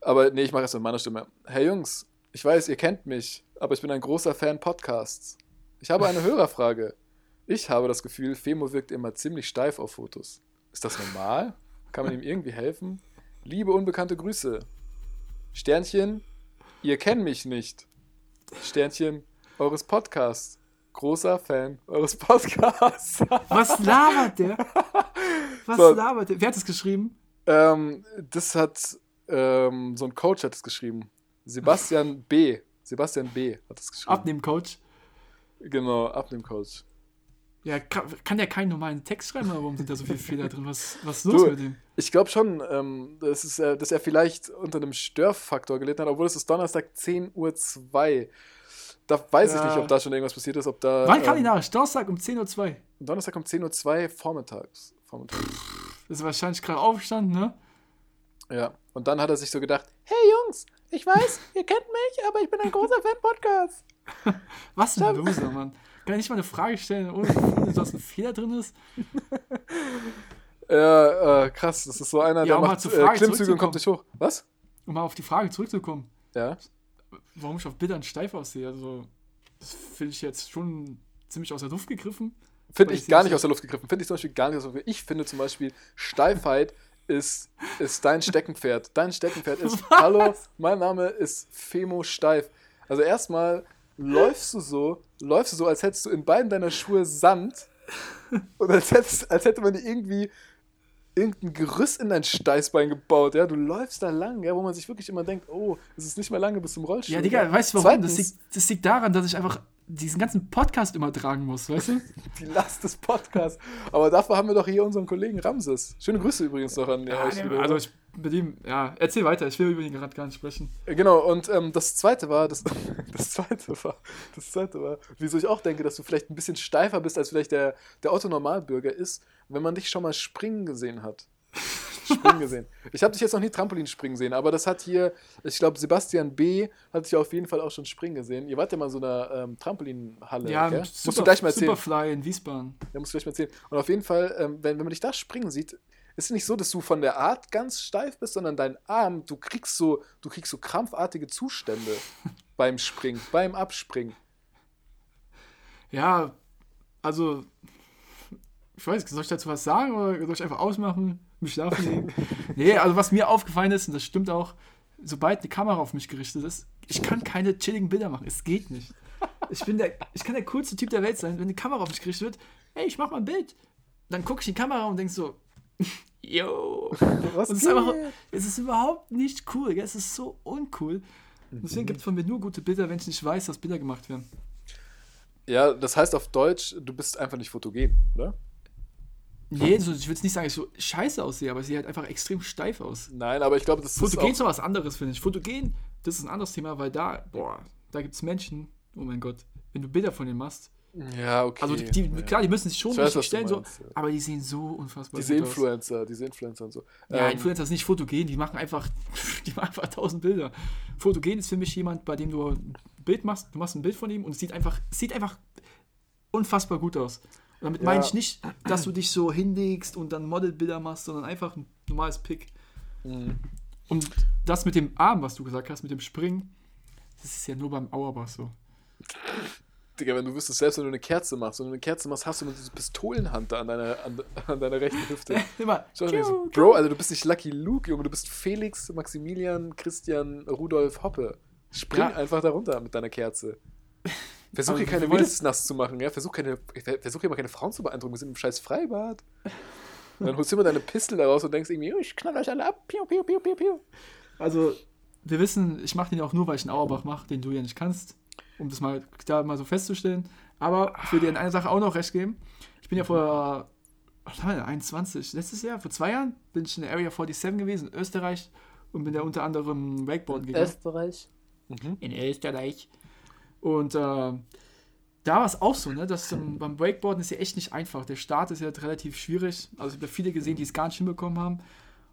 Aber nee, ich mache es mit meiner Stimme. Hey Jungs, ich weiß, ihr kennt mich, aber ich bin ein großer Fan Podcasts. Ich habe eine Hörerfrage. Ich habe das Gefühl, Femo wirkt immer ziemlich steif auf Fotos. Ist das normal? Kann man ihm irgendwie helfen? Liebe unbekannte Grüße. Sternchen, ihr kennt mich nicht. Sternchen, eures Podcasts. Großer Fan eures Podcasts. *laughs* Was labert der? Was So. labert der? Wer hat das geschrieben? ähm, das hat ähm, so ein Coach hat es geschrieben. Sebastian B. Sebastian B. hat es geschrieben. Abnehmen, Coach. Genau, Abnehm-Coach. Ja, kann, kann der keinen normalen Text schreiben, aber warum sind da so viele *laughs* Fehler drin? Was, was ist los Du, mit dem? Ich glaube schon, ähm, das ist, äh, dass er vielleicht unter einem Störfaktor gelitten hat, obwohl es ist Donnerstag 10.02 Uhr. Da weiß ich Ja. nicht, ob da schon irgendwas passiert ist, ob da. Wann ähm, Nachricht? Donnerstag um 10.02 Uhr. Donnerstag um 10.02 Uhr vormittags. vormittags. Das ist wahrscheinlich gerade aufgestanden, ne? Ja. Und dann hat er sich so gedacht: Hey Jungs, ich weiß, ihr kennt mich, aber ich bin ein großer Fan Podcast. *laughs* Was ein Loser, Mann. Kann ich nicht mal eine Frage stellen, ohne dass ein Fehler drin ist? Ja, äh, krass, das ist so einer, Ja, der um mal macht äh, Frage Klimmzüge und kommt nicht hoch. Was? Um mal auf die Frage zurückzukommen, Ja. warum ich auf Bildern steif aussehe. Also, das finde ich jetzt schon ziemlich aus der Luft gegriffen. Finde ich ich gar nicht aus der Luft gegriffen. Finde ich zum Beispiel gar nicht aus der Luft gegriffen. Ich finde zum Beispiel, Steifheit ist, ist dein Steckenpferd. Dein Steckenpferd ist, *laughs* hallo, mein Name ist Femo Steif. Also erstmal läufst du so, läufst du so, als hättest du in beiden deiner Schuhe Sand *laughs* und als, hättest, als hätte man dir irgendwie irgendein Gerüst in dein Steißbein gebaut. Ja, du läufst da lang, ja, wo man sich wirklich immer denkt, oh, es ist nicht mehr lange bis zum Rollstuhl. Ja, Digga, weißt du warum? Das Zweitens, liegt, das liegt daran, dass ich einfach diesen ganzen Podcast immer tragen muss, weißt du? *laughs* Die Last des Podcasts. Aber dafür haben wir doch hier unseren Kollegen Ramses. Schöne Grüße übrigens noch an euch. liebe also, ich mit ihm, ja, erzähl weiter, ich will über ihn gerade gar nicht sprechen. Genau, und ähm, das zweite war, das, *laughs* das zweite war, das zweite war, wieso ich auch denke, dass du vielleicht ein bisschen steifer bist, als vielleicht der, der Otto Normalbürger ist, wenn man dich schon mal springen gesehen hat. *laughs* springen gesehen. Ich habe dich jetzt noch nie Trampolin springen sehen, aber das hat hier, ich glaube, Sebastian B. hat dich auf jeden Fall auch schon springen gesehen. Ihr wart ja mal in so einer ähm, Trampolinhalle. Ja, gell? mit musst du Super- gleich mal erzählen. Superfly in Wiesbaden. Ja, musst du gleich mal erzählen. Und auf jeden Fall, ähm, wenn, wenn man dich da springen sieht, ist es nicht so, dass du von der Art ganz steif bist, sondern dein Arm, du kriegst so, du kriegst so krampfartige Zustände *laughs* beim Springen, beim Abspringen. Ja, also, ich weiß, soll ich dazu was sagen oder soll ich einfach ausmachen, mich *laughs* schlafen legen? *laughs* nee, also was mir aufgefallen ist, und das stimmt auch, sobald eine Kamera auf mich gerichtet ist, ich kann keine chilligen Bilder machen. Es geht nicht. Ich bin der, ich kann der coolste Typ der Welt sein, wenn eine Kamera auf mich gerichtet wird, hey, ich mach mal ein Bild. Dann gucke ich in die Kamera und denk so, *laughs* yo. Was Und es ist einfach, es ist überhaupt nicht cool, gell? es ist so uncool. Und Deswegen gibt es von mir nur gute Bilder, wenn ich nicht weiß, dass Bilder gemacht werden. Ja, das heißt auf Deutsch, du bist einfach nicht fotogen, oder? Nee, so, ich würde nicht sagen, dass ich so scheiße aussehe, aber ich sehe halt einfach extrem steif aus. Nein, aber ich glaube, das ist Fotogen ist noch was anderes, finde ich. Fotogen, das ist ein anderes Thema, weil da, boah, da gibt es Menschen, oh mein Gott, wenn du Bilder von denen machst. Ja, okay. Also, die, die, ja. klar, die müssen sich schon weiß, stellen, so, ja. aber die sehen so unfassbar Diese gut aus. Influencer, diese Influencer und so. Ja, Ähm, Influencer ist nicht fotogen, die machen einfach, *laughs* die machen einfach tausend Bilder. Fotogen ist für mich jemand, bei dem du ein Bild machst, du machst ein Bild von ihm und es sieht einfach, es sieht einfach unfassbar gut aus. Und damit Ja. meine ich nicht, dass du *clears throat* dich so hinlegst und dann Modelbilder machst, sondern einfach ein normales Pick. mhm. Und das mit dem Arm, was du gesagt hast, mit dem Springen, das ist ja nur beim Auerbach so. Digga, wenn du wüsstest, selbst wenn du eine Kerze machst, du eine Kerze machst, hast du nur diese Pistolenhand da an deiner, an, an deiner rechten Hüfte. *laughs* Immer. Schau dir so, Bro, Alter, du bist nicht Lucky Luke, Junge, du bist Felix, Maximilian, Christian, Rudolf Hoppe. Spring Ja. einfach da runter mit deiner Kerze. *laughs* Versuch Aber hier keine Mädels nass zu machen, ja? Versuch, keine, versuch hier mal keine Frauen zu beeindrucken, wir sind im scheiß Freibad. Und dann holst du immer deine Pistel da raus und denkst irgendwie, oh, ich knall euch alle ab. Piu, piu, piu, piu, piu. Also, wir wissen, ich mache den auch nur, weil ich einen Auerbach mache, den du ja nicht kannst, um das mal da mal so festzustellen. Aber ich will dir in einer Sache auch noch recht geben. Ich bin ja vor denn, 21, letztes Jahr, vor zwei Jahren, bin ich in der Area 47 gewesen, in Österreich, und bin da unter anderem Wakeboarden gegangen. Österreich. Mhm. in Österreich. Und äh, da war es auch so, ne, dass ähm, beim Wakeboarden ist ja echt nicht einfach. Der Start ist ja relativ schwierig. Also ich habe da viele gesehen, die es gar nicht hinbekommen haben.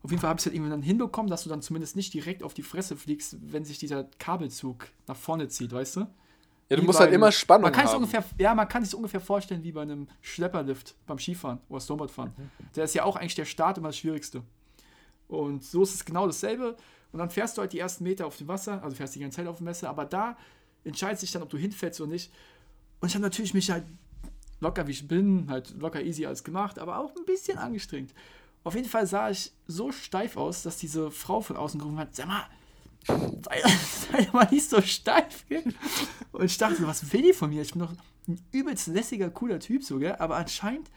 Auf jeden Fall habe ich es halt irgendwann dann hinbekommen, dass du dann zumindest nicht direkt auf die Fresse fliegst, wenn sich dieser Kabelzug nach vorne zieht, weißt du? Ja, du Wie musst halt immer einem- Spannung man kann es haben. ungefähr, Ja, man kann sich ungefähr vorstellen wie bei einem Schlepperlift beim Skifahren oder Snowboardfahren. Der ist ja auch eigentlich der Start immer das Schwierigste. Und so ist es genau dasselbe. Und dann fährst du halt die ersten Meter auf dem Wasser, also fährst die ganze Zeit auf dem Messer, aber da entscheidet sich dann, ob du hinfällst oder nicht. Und ich habe natürlich mich halt locker wie ich bin, halt locker easy alles gemacht, aber auch ein bisschen angestrengt. Auf jeden Fall sah ich so steif aus, dass diese Frau von außen gerufen hat, sag mal, sei, *laughs* sei mal nicht so steif, gell? Und ich dachte, was will die von mir? Ich bin doch ein übelst lässiger, cooler Typ, so, gell? Aber anscheinend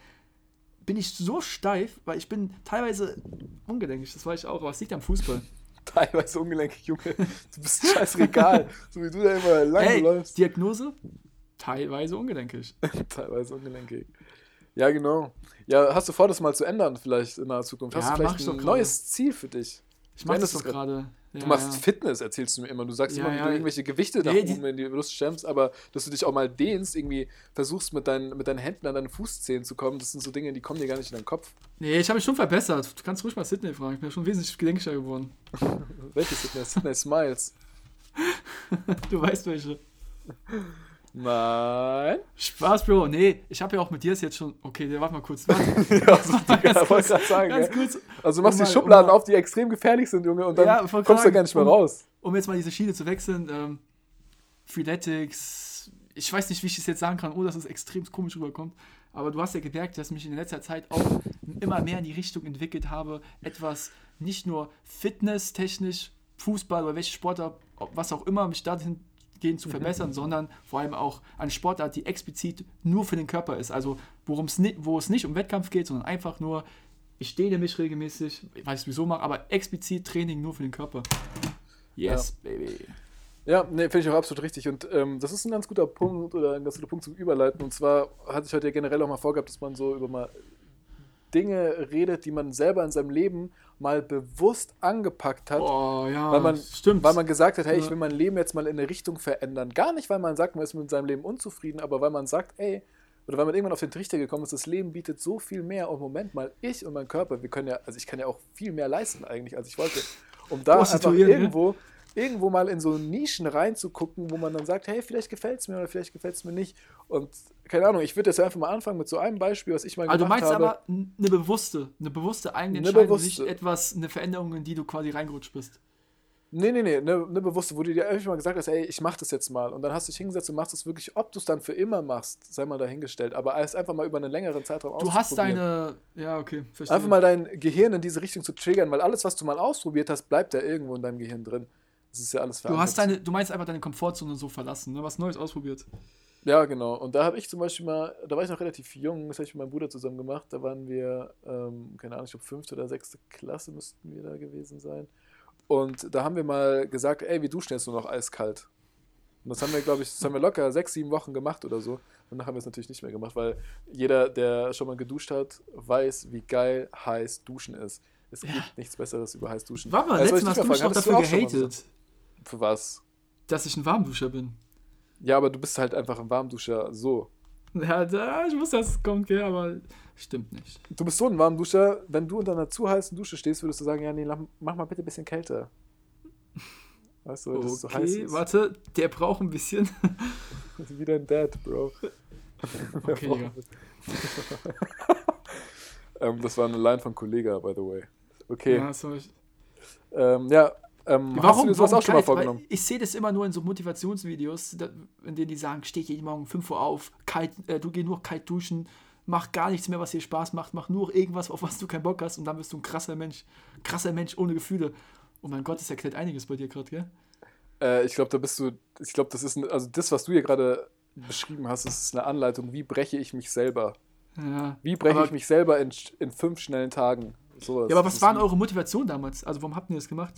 bin ich so steif, weil ich bin teilweise ungelenkig, das weiß ich auch, aber es liegt am Fußball. Teilweise ungelenkig, Junge. Du bist ein scheiß Regal. so wie du da immer lang Hey, läufst. Diagnose? Teilweise ungelenkig. *laughs* Teilweise ungelenkig. Ja, genau. Ja, hast du vor, das mal zu ändern, vielleicht in naher Zukunft? Hast Ja, du mach vielleicht ich ein neues Ziel für dich? Ich Ja, das das doch gerade. Ja, Du machst ja. Fitness, erzählst du mir immer. Du sagst Ja, immer, wie du irgendwelche Gewichte da oben in die Lust stemmst, aber dass du dich auch mal dehnst, irgendwie versuchst mit deinen, mit deinen Händen an deine Fußzehen zu kommen, das sind so Dinge, die kommen dir gar nicht in deinen Kopf. Nee, ich habe mich schon verbessert. Du kannst ruhig mal Sydney fragen. Ich bin ja schon wesentlich gelenkischer geworden. *laughs* Welches Fitness? Sydney Smiles. *laughs* Du weißt welche. Nein. Spaß, Bro. Nee, ich habe ja auch mit dir es jetzt schon. Okay, warte mal kurz. Warte, *laughs* Ja, *laughs* so, Digga, ganz wollte kurz. sagen. ganz ja. kurz. Also du machst Um die mal- Schubladen um auf, die extrem gefährlich sind, Junge, und dann Ja, kommst du krank. gar nicht mehr Um- raus. Um jetzt mal diese Schiene zu wechseln. Ähm, Freeletics. Ich weiß nicht, wie ich es jetzt sagen kann, ohne dass es extrem komisch rüberkommt. Aber du hast ja gemerkt, dass ich mich in letzter Zeit auch immer mehr in die Richtung entwickelt habe, etwas nicht nur fitnesstechnisch, Fußball oder welche Sportart, was auch immer, mich dahingehend zu verbessern, sondern vor allem auch eine Sportart, die explizit nur für den Körper ist. Also worum's wo es nicht um Wettkampf geht, sondern einfach nur, ich dehne mich regelmäßig, ich weiß nicht wieso mache, aber explizit Training nur für den Körper. Yes, baby. Ja, nee, finde ich auch absolut richtig. Und ähm, das ist ein ganz guter Punkt oder ein ganz guter Punkt zum Überleiten. Und zwar hatte ich heute ja generell auch mal vorgehabt, dass man so über mal Dinge redet, die man selber in seinem Leben mal bewusst angepackt hat. Oh ja, weil man, stimmt. weil man gesagt hat, hey, ich will mein Leben jetzt mal in eine Richtung verändern. Gar nicht, weil man sagt, man ist mit seinem Leben unzufrieden, aber weil man sagt, ey, oder weil man irgendwann auf den Trichter gekommen ist, das Leben bietet so viel mehr. Und Moment mal, ich und mein Körper, wir können ja, also ich kann ja auch viel mehr leisten eigentlich, als ich wollte. Um da einfach Prostituieren, ja. Irgendwo, mal in so Nischen reinzugucken, wo man dann sagt, hey, vielleicht gefällt es mir oder vielleicht gefällt es mir nicht. Und keine Ahnung, ich würde jetzt einfach mal anfangen mit so einem Beispiel, was ich mal Also du gemacht meinst habe. aber eine bewusste, eine bewusste eigene Eine Entscheidung, bewusste. nicht etwas, eine Veränderung, in die du quasi reingerutscht bist. Nee, nee, nee, eine ne bewusste, wo du dir einfach mal gesagt hast, ey, ich mach das jetzt mal. Und dann hast du dich hingesetzt und machst es wirklich, ob du es dann für immer machst, sei mal dahingestellt. Aber es einfach mal über einen längeren Zeitraum Du hast deine, ja okay, verstehe. Einfach mal dein Gehirn in diese Richtung zu triggern, weil alles, was du mal ausprobiert hast, bleibt ja irgendwo in deinem Gehirn drin. Das ist ja alles du hast deine, du meinst einfach deine Komfortzone so verlassen, ne? was Neues ausprobiert. Ja, genau. Und da habe ich zum Beispiel mal, da war ich noch relativ jung, das habe ich mit meinem Bruder zusammen gemacht. Da waren wir, ähm, keine Ahnung, ich glaube, fünfte oder sechste Klasse müssten wir da gewesen sein. Und da haben wir mal gesagt, ey, wir duschen jetzt nur noch eiskalt. Und das haben wir, glaube ich, das haben wir locker sechs, sieben Wochen gemacht oder so. Danach haben wir es natürlich nicht mehr gemacht, weil jeder, der schon mal geduscht hat, weiß, wie geil heiß Duschen ist. Es Ja. gibt nichts Besseres über heiß Duschen. Warte mal, Das letztes Mal ich hast du mich fragen. dafür gehatet, Für was? dass ich ein Warmduscher bin. Ja, aber du bist halt einfach ein Warmduscher so. Ja, da, ich wusste, dass es kommt, gell, aber stimmt nicht. Du bist so ein Warmduscher, wenn du unter einer zu heißen Dusche stehst, würdest du sagen, ja, nee, mach mal bitte ein bisschen kälter. *laughs* Weißt du, das so heiß Okay, ist. warte, der braucht ein bisschen. *laughs* Wie dein Dad, Bro. *laughs* Okay, ähm, das war eine Line von Kollega, by the way. Okay. Ja, sorry. Ähm, ja, ähm, hast du Warum, dir sowas warum auch schon mal vorgenommen? Weil ich sehe das immer nur in so Motivationsvideos, in denen die sagen, steh jeden Morgen 5 Uhr auf, kalt, äh, du geh nur kalt duschen, mach gar nichts mehr, was dir Spaß macht, mach nur irgendwas, auf was du keinen Bock hast und dann bist du ein krasser Mensch. Krasser Mensch ohne Gefühle. Oh mein Gott, das erklärt einiges bei dir gerade, gell? Äh, ich glaube, da bist du, ich glaube, das ist, ein, also das, was du hier gerade beschrieben hast, ist eine Anleitung, wie breche ich mich selber? Ja. Wie breche ich mich selber in, in fünf schnellen Tagen? Sowas. Ja, aber was waren eure Motivation damals? Also warum habt ihr das gemacht?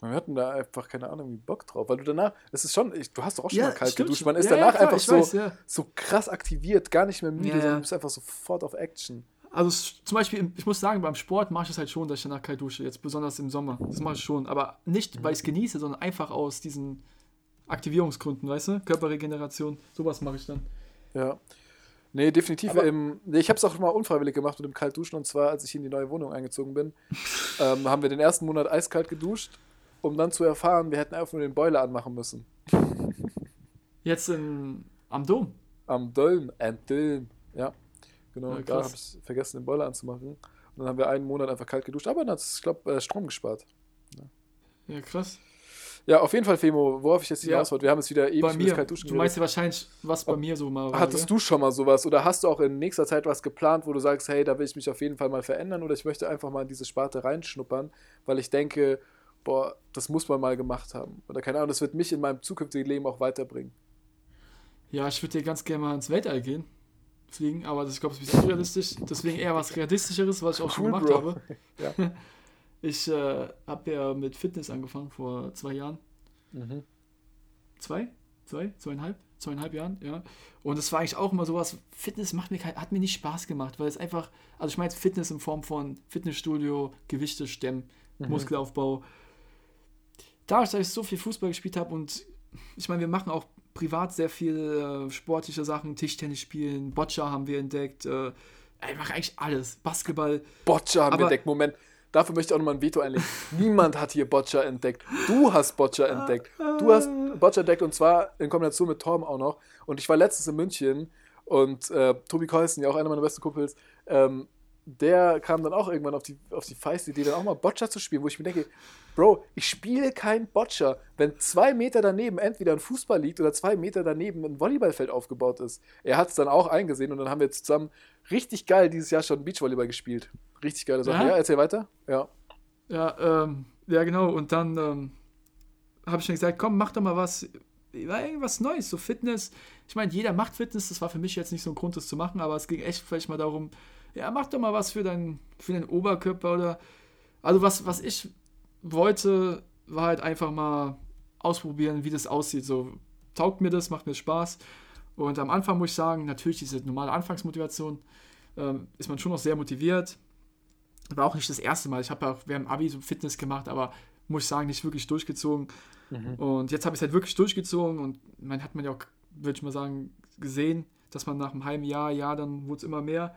Wir hatten da einfach keine Ahnung, wie Bock drauf. Weil du danach, es ist schon, ich, du hast doch auch schon Ja, mal kalt stimmt geduscht. Man ist Ja, ja, danach klar, einfach so, weiß, ja. so krass aktiviert, gar nicht mehr müde, Ja, ja. sondern du bist einfach sofort auf Action. Also zum Beispiel, ich muss sagen, beim Sport mache ich es halt schon, dass ich danach kalt dusche, jetzt besonders im Sommer. Das mache ich schon. Aber nicht, weil ich es genieße, sondern einfach aus diesen Aktivierungsgründen, weißt du? Körperregeneration, sowas mache ich dann. Ja. Nee, definitiv. Ähm, nee, ich habe es auch mal unfreiwillig gemacht mit dem Kaltduschen. Und zwar, als ich in die neue Wohnung eingezogen bin, *laughs* ähm, haben wir den ersten Monat eiskalt geduscht, um dann zu erfahren, wir hätten einfach nur den Boiler anmachen müssen. *laughs* Jetzt in, am Dom. Am Dölm, am Dölm. Ja, genau. Ja, da habe ich vergessen, den Boiler anzumachen. Und dann haben wir einen Monat einfach kalt geduscht. Aber dann hat es, ich glaube, äh, Strom gespart. Ja, krass. Ja, auf jeden Fall, Femo, worauf ich jetzt Ja. hinaus wollte. Wir haben jetzt wieder ewig bei mir. Kaltduschen Du meinst ja wahrscheinlich, was bei mir so mal war. Hattest du schon mal sowas oder hast du auch in nächster Zeit was geplant, wo du sagst, hey, da will ich mich auf jeden Fall mal verändern oder ich möchte einfach mal in diese Sparte reinschnuppern, weil ich denke, boah, das muss man mal gemacht haben. Oder keine Ahnung, das wird mich in meinem zukünftigen Leben auch weiterbringen. Ja, ich würde dir ganz gerne mal ins Weltall gehen. Fliegen, aber das, ich glaube, das ist ein bisschen unrealistisch. Deswegen eher was Realistischeres, was ich auch schon Cool, gemacht Bro. habe. *laughs* Ja. *laughs* Ich äh, habe ja mit Fitness angefangen vor zwei Jahren. Zwei? Zwei? Zweieinhalb? Zweieinhalb Jahren, ja. Und es war eigentlich auch immer sowas, Fitness macht mir hat mir nicht Spaß gemacht, weil es einfach, also ich meine jetzt Fitness in Form von Fitnessstudio, Gewichte stemmen, Muskelaufbau. Dadurch, dass ich so viel Fußball gespielt habe und ich meine, wir machen auch privat sehr viel äh, sportliche Sachen, Tischtennis spielen, Boccia haben wir entdeckt, äh, ich mache eigentlich alles, Basketball. Boccia haben wir entdeckt. Moment, dafür möchte ich auch nochmal ein Veto einlegen. Niemand hat hier Boccia entdeckt. Du hast Boccia entdeckt. Du hast Boccia entdeckt und zwar in Kombination mit Torben auch noch. Und ich war letztens in München und äh, Tobi Keusen, ja auch einer meiner besten Kumpels, ähm, der kam dann auch irgendwann auf die, auf die feiste Idee, dann auch mal Boccia zu spielen, wo ich mir denke, Bro, ich spiele kein Boccia, wenn zwei Meter daneben entweder ein Fußball liegt oder zwei Meter daneben ein Volleyballfeld aufgebaut ist. Er hat es dann auch eingesehen und dann haben wir zusammen richtig geil dieses Jahr schon Beachvolleyball gespielt. Richtig geile Sache. Ja? Ja, erzähl weiter. Ja. Ja, ähm, ja genau. Und dann ähm, habe ich dann gesagt, komm, mach doch mal was, war irgendwas Neues, so Fitness. Ich meine, jeder macht Fitness, das war für mich jetzt nicht so ein Grund, das zu machen, aber es ging echt vielleicht mal darum, ja, mach doch mal was für, dein, für deinen Oberkörper oder, also was, was ich wollte, war halt einfach mal ausprobieren, wie das aussieht. So, taugt mir das, macht mir Spaß. Und am Anfang muss ich sagen, natürlich diese normale Anfangsmotivation, ähm, ist man schon noch sehr motiviert. War auch nicht das erste Mal. Ich habe ja auch während dem Abi so Fitness gemacht, aber muss ich sagen, nicht wirklich durchgezogen. Und jetzt habe ich es halt wirklich durchgezogen und man hat man ja auch, würde ich mal sagen, gesehen, dass man nach einem halben Jahr, Jahr, dann wurde es immer mehr.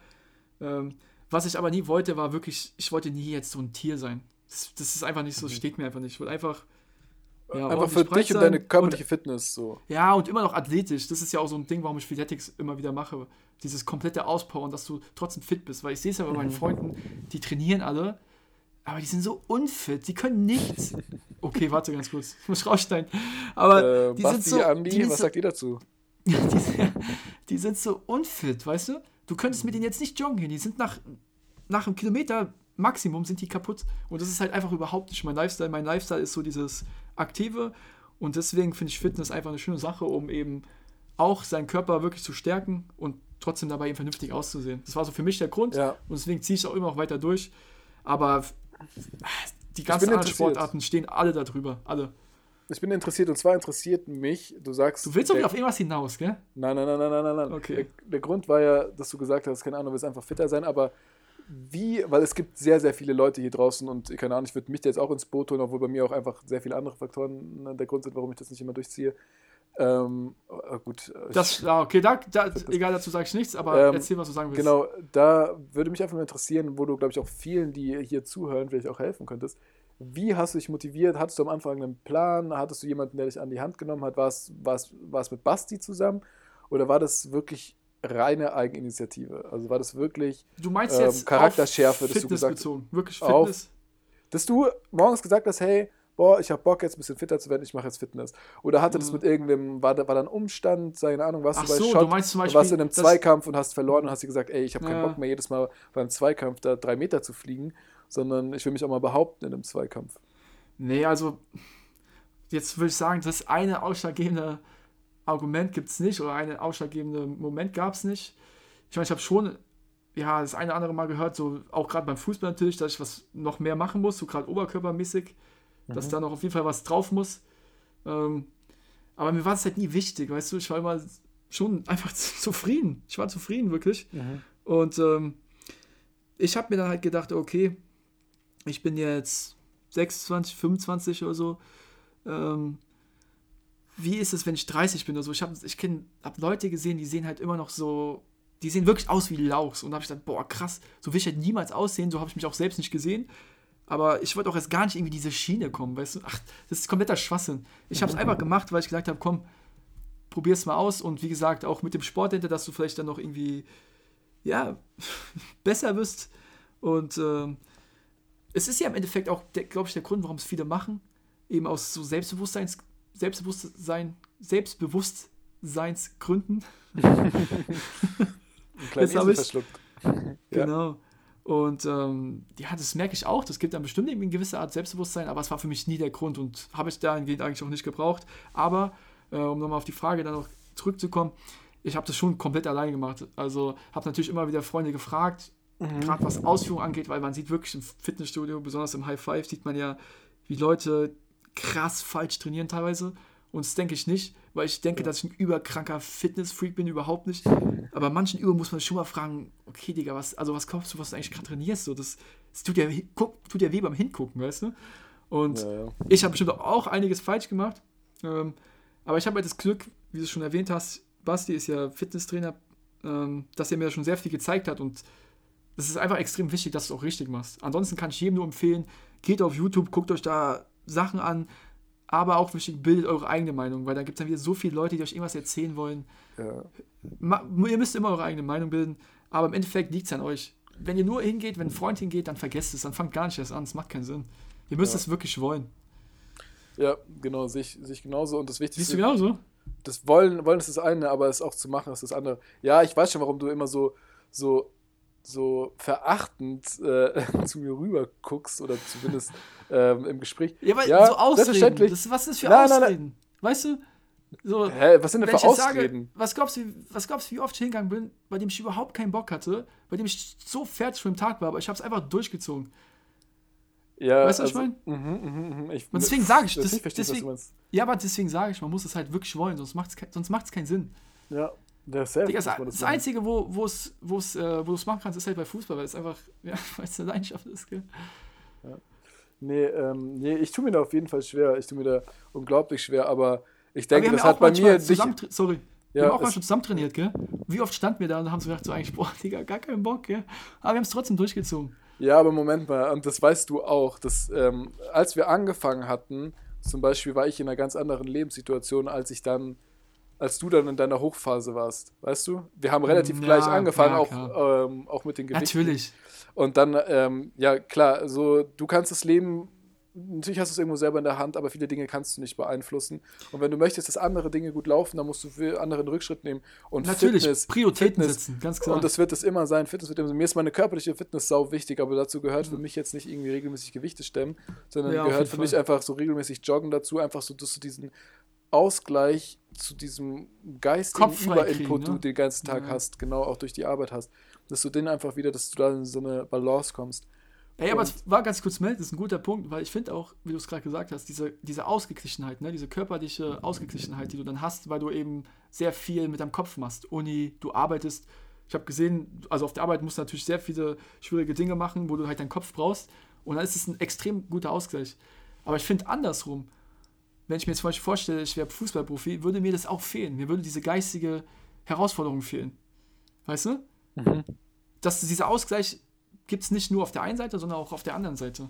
Ähm, was ich aber nie wollte, war wirklich, ich wollte nie jetzt so ein Tier sein. Das, das ist einfach nicht so, steht mir einfach nicht. Ich wollte einfach. ja, Einfach für dich und deine körperliche Fitness so. ja, und immer noch athletisch. Das ist ja auch so ein Ding, warum ich Freeletics immer wieder mache. Dieses komplette Auspowern, dass du trotzdem fit bist. Weil ich sehe es ja bei Mhm. meinen Freunden, die trainieren alle, aber die sind so unfit. Die können nichts. *laughs* Okay, warte ganz kurz. Ich muss raussteigen. Aber Äh, die Basti, sind so. Andi, die, was sagt ihr dazu? *laughs* die, die sind so unfit, weißt du? Du könntest mit denen jetzt nicht joggen gehen. Die sind nach, nach einem Kilometer Maximum sind die kaputt. Und das ist halt einfach überhaupt nicht mein Lifestyle. Mein Lifestyle ist so dieses Aktive. Und deswegen finde ich Fitness einfach eine schöne Sache, um eben auch seinen Körper wirklich zu stärken und trotzdem dabei eben vernünftig auszusehen. Das war so für mich der Grund. Ja. Und deswegen ziehe ich es auch immer noch weiter durch. Aber die ganzen anderen. Sportarten stehen alle darüber. Alle. Ich bin interessiert und zwar interessiert mich, du sagst. Du willst doch wieder auf irgendwas hinaus, gell? Nein, nein, nein, nein, nein, nein, nein. Okay. Der, der Grund war ja, dass du gesagt hast, keine Ahnung, du willst einfach fitter sein, aber wie, weil es gibt sehr, sehr viele Leute hier draußen und keine Ahnung, ich würde mich da jetzt auch ins Boot holen, obwohl bei mir auch einfach sehr viele andere Faktoren ne, der Grund sind, warum ich das nicht immer durchziehe. Ähm, äh, gut, äh, Das, okay, da, da, egal, dazu sage ich nichts, aber Ähm, erzähl, was du sagen willst. Genau, da würde mich einfach mal interessieren, wo du, glaube ich, auch vielen, die hier zuhören, vielleicht auch helfen könntest. Wie hast du dich motiviert? Hattest du am Anfang einen Plan? Hattest du jemanden, der dich an die Hand genommen hat? War es, war es, war es mit Basti zusammen? Oder war das wirklich reine Eigeninitiative? Also war das wirklich, Du meinst ähm, jetzt Charakterschärfe, auf dass du gesagt- bezogen. Wirklich auf- Fitness. dass du morgens gesagt hast, hey, boah, ich habe Bock jetzt ein bisschen fitter zu werden, ich mache jetzt Fitness. Oder hatte das Mhm. mit irgendeinem, war da, war da ein Umstand, keine Ahnung, warst Ach du bei so, Schott, du meinst zum Beispiel, warst in einem Zweikampf und hast verloren und hast dir gesagt, ey, ich habe keinen Ja. Bock mehr jedes Mal beim Zweikampf da drei Meter zu fliegen, sondern ich will mich auch mal behaupten in einem Zweikampf. Nee, also jetzt würde ich sagen, das eine ausschlaggebende Argument gibt es nicht oder eine ausschlaggebende Moment gab es nicht. Ich meine, ich habe schon ja, das eine oder andere Mal gehört, so auch gerade beim Fußball natürlich, dass ich was noch mehr machen muss, so gerade oberkörpermäßig, dass da noch auf jeden Fall was drauf muss. Ähm, aber mir war es halt nie wichtig, weißt du, ich war immer schon einfach *laughs* zufrieden. Ich war zufrieden, wirklich. Und ähm, ich habe mir dann halt gedacht, okay, ich bin jetzt 26, 25 oder so. Ähm, wie ist es, wenn ich 30 bin oder so? Ich habe ich hab Leute gesehen, die sehen halt immer noch so, die sehen wirklich aus wie Lauchs. Und da habe ich gedacht, boah, krass, so will ich halt niemals aussehen. So habe ich mich auch selbst nicht gesehen. Aber ich wollte auch erst gar nicht irgendwie diese Schiene kommen, weißt du? Ach, das ist kompletter Schwachsinn. Ich habe es einfach gemacht, weil ich gesagt habe, komm, probier's mal aus. Und wie gesagt, auch mit dem Sport hinter, dass du vielleicht dann noch irgendwie, ja, *laughs* besser wirst. Und ähm, es ist ja im Endeffekt auch, glaube ich, der Grund, warum es viele machen. Eben aus so Selbstbewusstseins, Selbstbewusstsein, Selbstbewusstseinsgründen. Jetzt hab Esel ich's. verschluckt. Ja. Genau. Und ähm, ja, das merke ich auch. Das gibt dann bestimmt irgendwie eine gewisse Art Selbstbewusstsein, aber es war für mich nie der Grund und habe ich dahingehend eigentlich auch nicht gebraucht. Aber äh, um nochmal auf die Frage dann noch zurückzukommen, ich habe das schon komplett alleine gemacht. Also habe natürlich immer wieder Freunde gefragt, gerade was Ausführung angeht, weil man sieht wirklich im Fitnessstudio, besonders im High Five, sieht man ja, wie Leute krass falsch trainieren teilweise. Und das denke ich nicht, weil ich denke, dass ich ein überkranker Fitnessfreak bin, überhaupt nicht. Aber manchen Übungen muss man schon mal fragen, okay, Digga, was, also was glaubst du, was du eigentlich gerade trainierst? So, das, das tut, ja, guck, tut ja weh beim Hingucken, weißt du? Und Ja, ja. ich habe bestimmt auch einiges falsch gemacht. Ähm, aber ich habe halt das Glück, wie du es schon erwähnt hast, Basti ist ja Fitnesstrainer, ähm, dass er mir schon sehr viel gezeigt hat und es ist einfach extrem wichtig, dass du es auch richtig machst. Ansonsten kann ich jedem nur empfehlen, geht auf YouTube, guckt euch da Sachen an, aber auch wichtig, bildet eure eigene Meinung, weil da gibt es dann wieder so viele Leute, die euch irgendwas erzählen wollen. Ja. Ma ihr müsst immer eure eigene Meinung bilden, aber im Endeffekt liegt es an euch. Wenn ihr nur hingeht, wenn ein Freund hingeht, dann vergesst es, dann fangt gar nicht erst an, es macht keinen Sinn. Ihr müsst Ja. es wirklich wollen. ja, genau, sehe ich, sehe ich genauso. Und das Wichtigste Siehst du genauso? das Wollen, Wollen ist das eine, aber es auch zu machen ist das andere. Ja, ich weiß schon, warum du immer so, so, so verachtend äh, *laughs* zu mir rüber guckst oder zumindest *laughs* ähm, im Gespräch. Ja, weil Ja, so Ausreden. Das, was ist das für Nein, nein, nein. Ausreden? Weißt du? So, Hä, was sind denn für jetzt sage, Ausreden? was glaubst, du, was glaubst du, wie oft ich hingegangen bin, bei dem ich überhaupt keinen Bock hatte, bei dem ich so fertig für den Tag war, aber ich habe es einfach durchgezogen. ja, weißt du, was ich also, mhm, mhm, mhm, ich Und deswegen sage ich, das- ich verstehe, deswegen-. Ja, aber deswegen sage ich, man muss es halt wirklich wollen, sonst macht es sonst macht's keinen Sinn. Ja, der Self. Digga, das, das machen. Einzige, wo es wo es, äh, wo du es machen kannst, ist halt bei Fußball, weil es einfach, *laughs* ja, weil es eine Leidenschaft ist. Gell? Nee, ähm, nee, ich tue mir da auf jeden Fall schwer. Ich tue mir da unglaublich schwer, aber ich Aber denke, wir haben das ja hat bei mir zusammen, sorry, wir Ja, haben auch mal schon zusammen trainiert, gell? wie oft standen wir da und haben so gedacht, so eigentlich, boah, Digga, gar keinen Bock, ja. Aber wir haben es trotzdem durchgezogen. Ja, aber Moment mal, und das weißt du auch, dass ähm, als wir angefangen hatten, zum Beispiel war ich in einer ganz anderen Lebenssituation, als ich dann, als du dann in deiner Hochphase warst, weißt du? Wir haben relativ Ja, gleich angefangen, ja, auch, ähm, auch mit den Gewichten. Natürlich. Und dann, ähm, ja klar, so du kannst das Leben, natürlich hast du es irgendwo selber in der Hand, aber viele Dinge kannst du nicht beeinflussen. Und wenn du möchtest, dass andere Dinge gut laufen, dann musst du für andere einen Rückschritt nehmen. Und Natürlich, Fitness, Prioritäten Fitness, setzen, ganz klar. Und das wird es immer sein. Fitness wird immer, mir ist meine körperliche Fitness sau wichtig, aber dazu gehört für mich jetzt nicht irgendwie regelmäßig Gewichte stemmen, sondern Ja, gehört für mich Fall. einfach so regelmäßig Joggen dazu, einfach so, dass du diesen Ausgleich zu diesem geistigen Überinput, ne? du den ganzen Tag Ja. hast, genau auch durch die Arbeit hast, dass du den einfach wieder, dass du da in so eine Balance kommst. Ey, aber es war ganz kurz melden, das ist ein guter Punkt, weil ich finde auch, wie du es gerade gesagt hast, diese, diese Ausgeglichenheit, ne, diese körperliche Ausgeglichenheit, die du dann hast, weil du eben sehr viel mit deinem Kopf machst. Uni, du arbeitest. Ich habe gesehen, also auf der Arbeit musst du natürlich sehr viele schwierige Dinge machen, wo du halt deinen Kopf brauchst. Und dann ist es ein extrem guter Ausgleich. Aber ich finde andersrum, wenn ich mir jetzt zum Beispiel vorstelle, ich wäre Fußballprofi, würde mir das auch fehlen. Mir würde diese geistige Herausforderung fehlen. Weißt du? Dass dieser Ausgleich gibt es nicht nur auf der einen Seite, sondern auch auf der anderen Seite.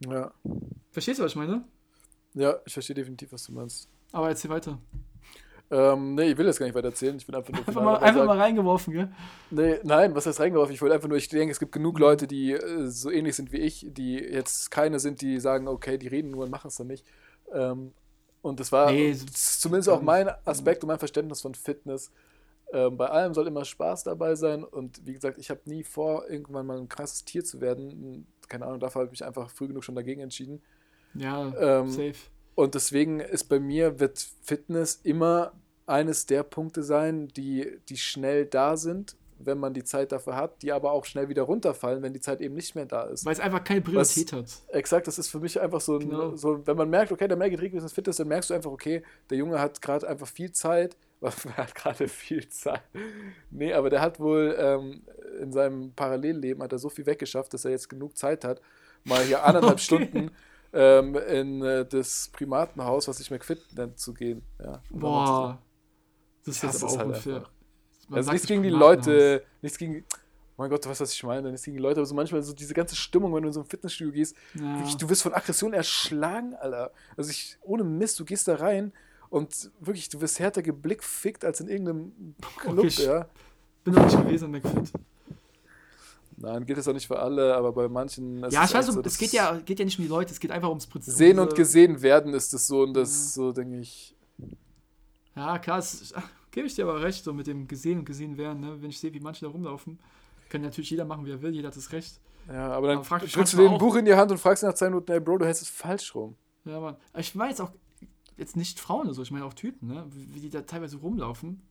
Ja. Verstehst du, was ich meine? Ja, ich verstehe definitiv, was du meinst. Aber erzähl weiter. Ähm, nee, ich will jetzt gar nicht weiter erzählen. Ich will einfach nur *laughs* Einfach mal, einfach mal reingeworfen, gell? Nee, nein, was heißt reingeworfen? Ich wollte einfach nur, ich denke, es gibt genug Leute, die äh, so ähnlich sind wie ich, die jetzt keine sind, die sagen, okay, die reden nur und machen es dann nicht. Ähm, und das war Nee, zumindest auch mein Aspekt und mein Verständnis von Fitness. Ähm, bei allem soll immer Spaß dabei sein und wie gesagt, ich habe nie vor, irgendwann mal ein krasses Tier zu werden. Keine Ahnung, dafür habe ich mich einfach früh genug schon dagegen entschieden. Ja, Ähm, safe. Und deswegen ist bei mir, wird Fitness immer eines der Punkte sein, die, die schnell da sind, wenn man die Zeit dafür hat, die aber auch schnell wieder runterfallen, wenn die Zeit eben nicht mehr da ist. Weil es einfach keine Priorität hat. Exakt, das ist für mich einfach so, ein, Genau. so wenn man merkt, okay, der Rodriguez ist Fitness, dann merkst du einfach, okay, der Junge hat gerade einfach viel Zeit, *laughs* er hat gerade viel Zeit. Nee, aber der hat wohl ähm, in seinem Parallelleben hat er so viel weggeschafft, dass er jetzt genug Zeit hat, mal hier *laughs* anderthalb Okay. Stunden ähm, in äh, das Primatenhaus, was sich McFit nennt, zu gehen. Ja, Boah. Das ist jetzt ist auch halt unfair. einfach- Man Also nichts nicht gegen die. Leute, nichts gegen. Mein Gott, du weißt, was ich meine. Nichts gegen die Leute, aber so manchmal so diese ganze Stimmung, wenn du in so ein Fitnessstudio gehst, Ja. wirklich, du wirst von Aggression erschlagen, Alter. Also ich, ohne Mist, du gehst da rein und wirklich, du wirst härter geblickfickt als in irgendeinem Club, Okay, ich- ja. Bin noch nicht gewesen McFit. Nein, geht das auch nicht für alle, aber bei manchen. Ja, ich weiß, so, es geht ja, geht ja nicht um die Leute, es geht einfach ums Prinzip. Sehen und gesehen werden ist es so und das, so denke ich. Ja, klar, es- ach, gebe ich dir aber recht, so mit dem gesehen und gesehen werden. Ne? Wenn ich sehe, wie manche da rumlaufen, kann natürlich jeder machen, wie er will, jeder hat das Recht. Ja, aber dann Aber drückst du manchmal dir ein Buch in die Hand und fragst nach zwei Minuten, ey Bro, du hältst es falsch rum. Ja, Mann. Ich meine jetzt auch, jetzt nicht Frauen oder so, ich meine auch Typen, ne? wie, die da teilweise rumlaufen.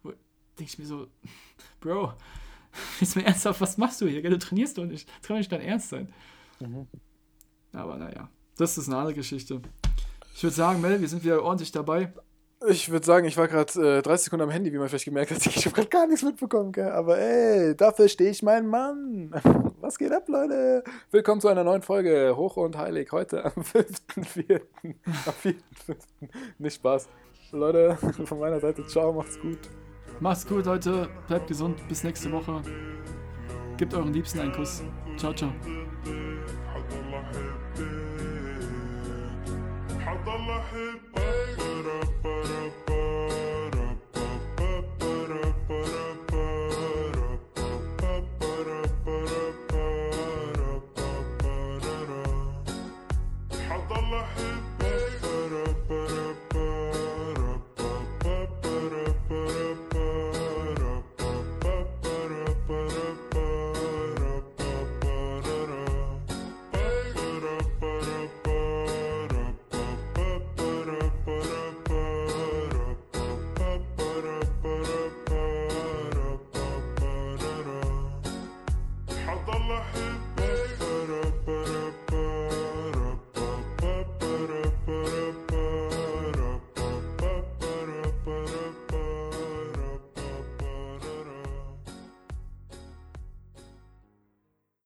Denke ich mir so, *laughs* Bro, *laughs* jetzt mal ernsthaft, was machst du hier? Du trainierst doch nicht. Das kann doch nicht dein Ernst sein. Mhm. Aber naja, das ist eine andere Geschichte. Ich würde sagen, Mel, wir sind wieder ordentlich dabei. Ich würde sagen, ich war gerade äh, 30 Sekunden am Handy, wie man vielleicht gemerkt hat. *laughs* Ich habe gerade gar nichts mitbekommen, gell? aber ey, dafür stehe ich mein Mann. *laughs* Was geht ab, Leute? Willkommen zu einer neuen Folge Hoch und Heilig. Heute am *laughs* 5.4. Am 4.5. Nicht Spaß. Leute, von meiner Seite, ciao, macht's gut. Macht's gut, Leute. Bleibt gesund. Bis nächste Woche. Gebt euren Liebsten einen Kuss. Ciao, ciao. حضل احبك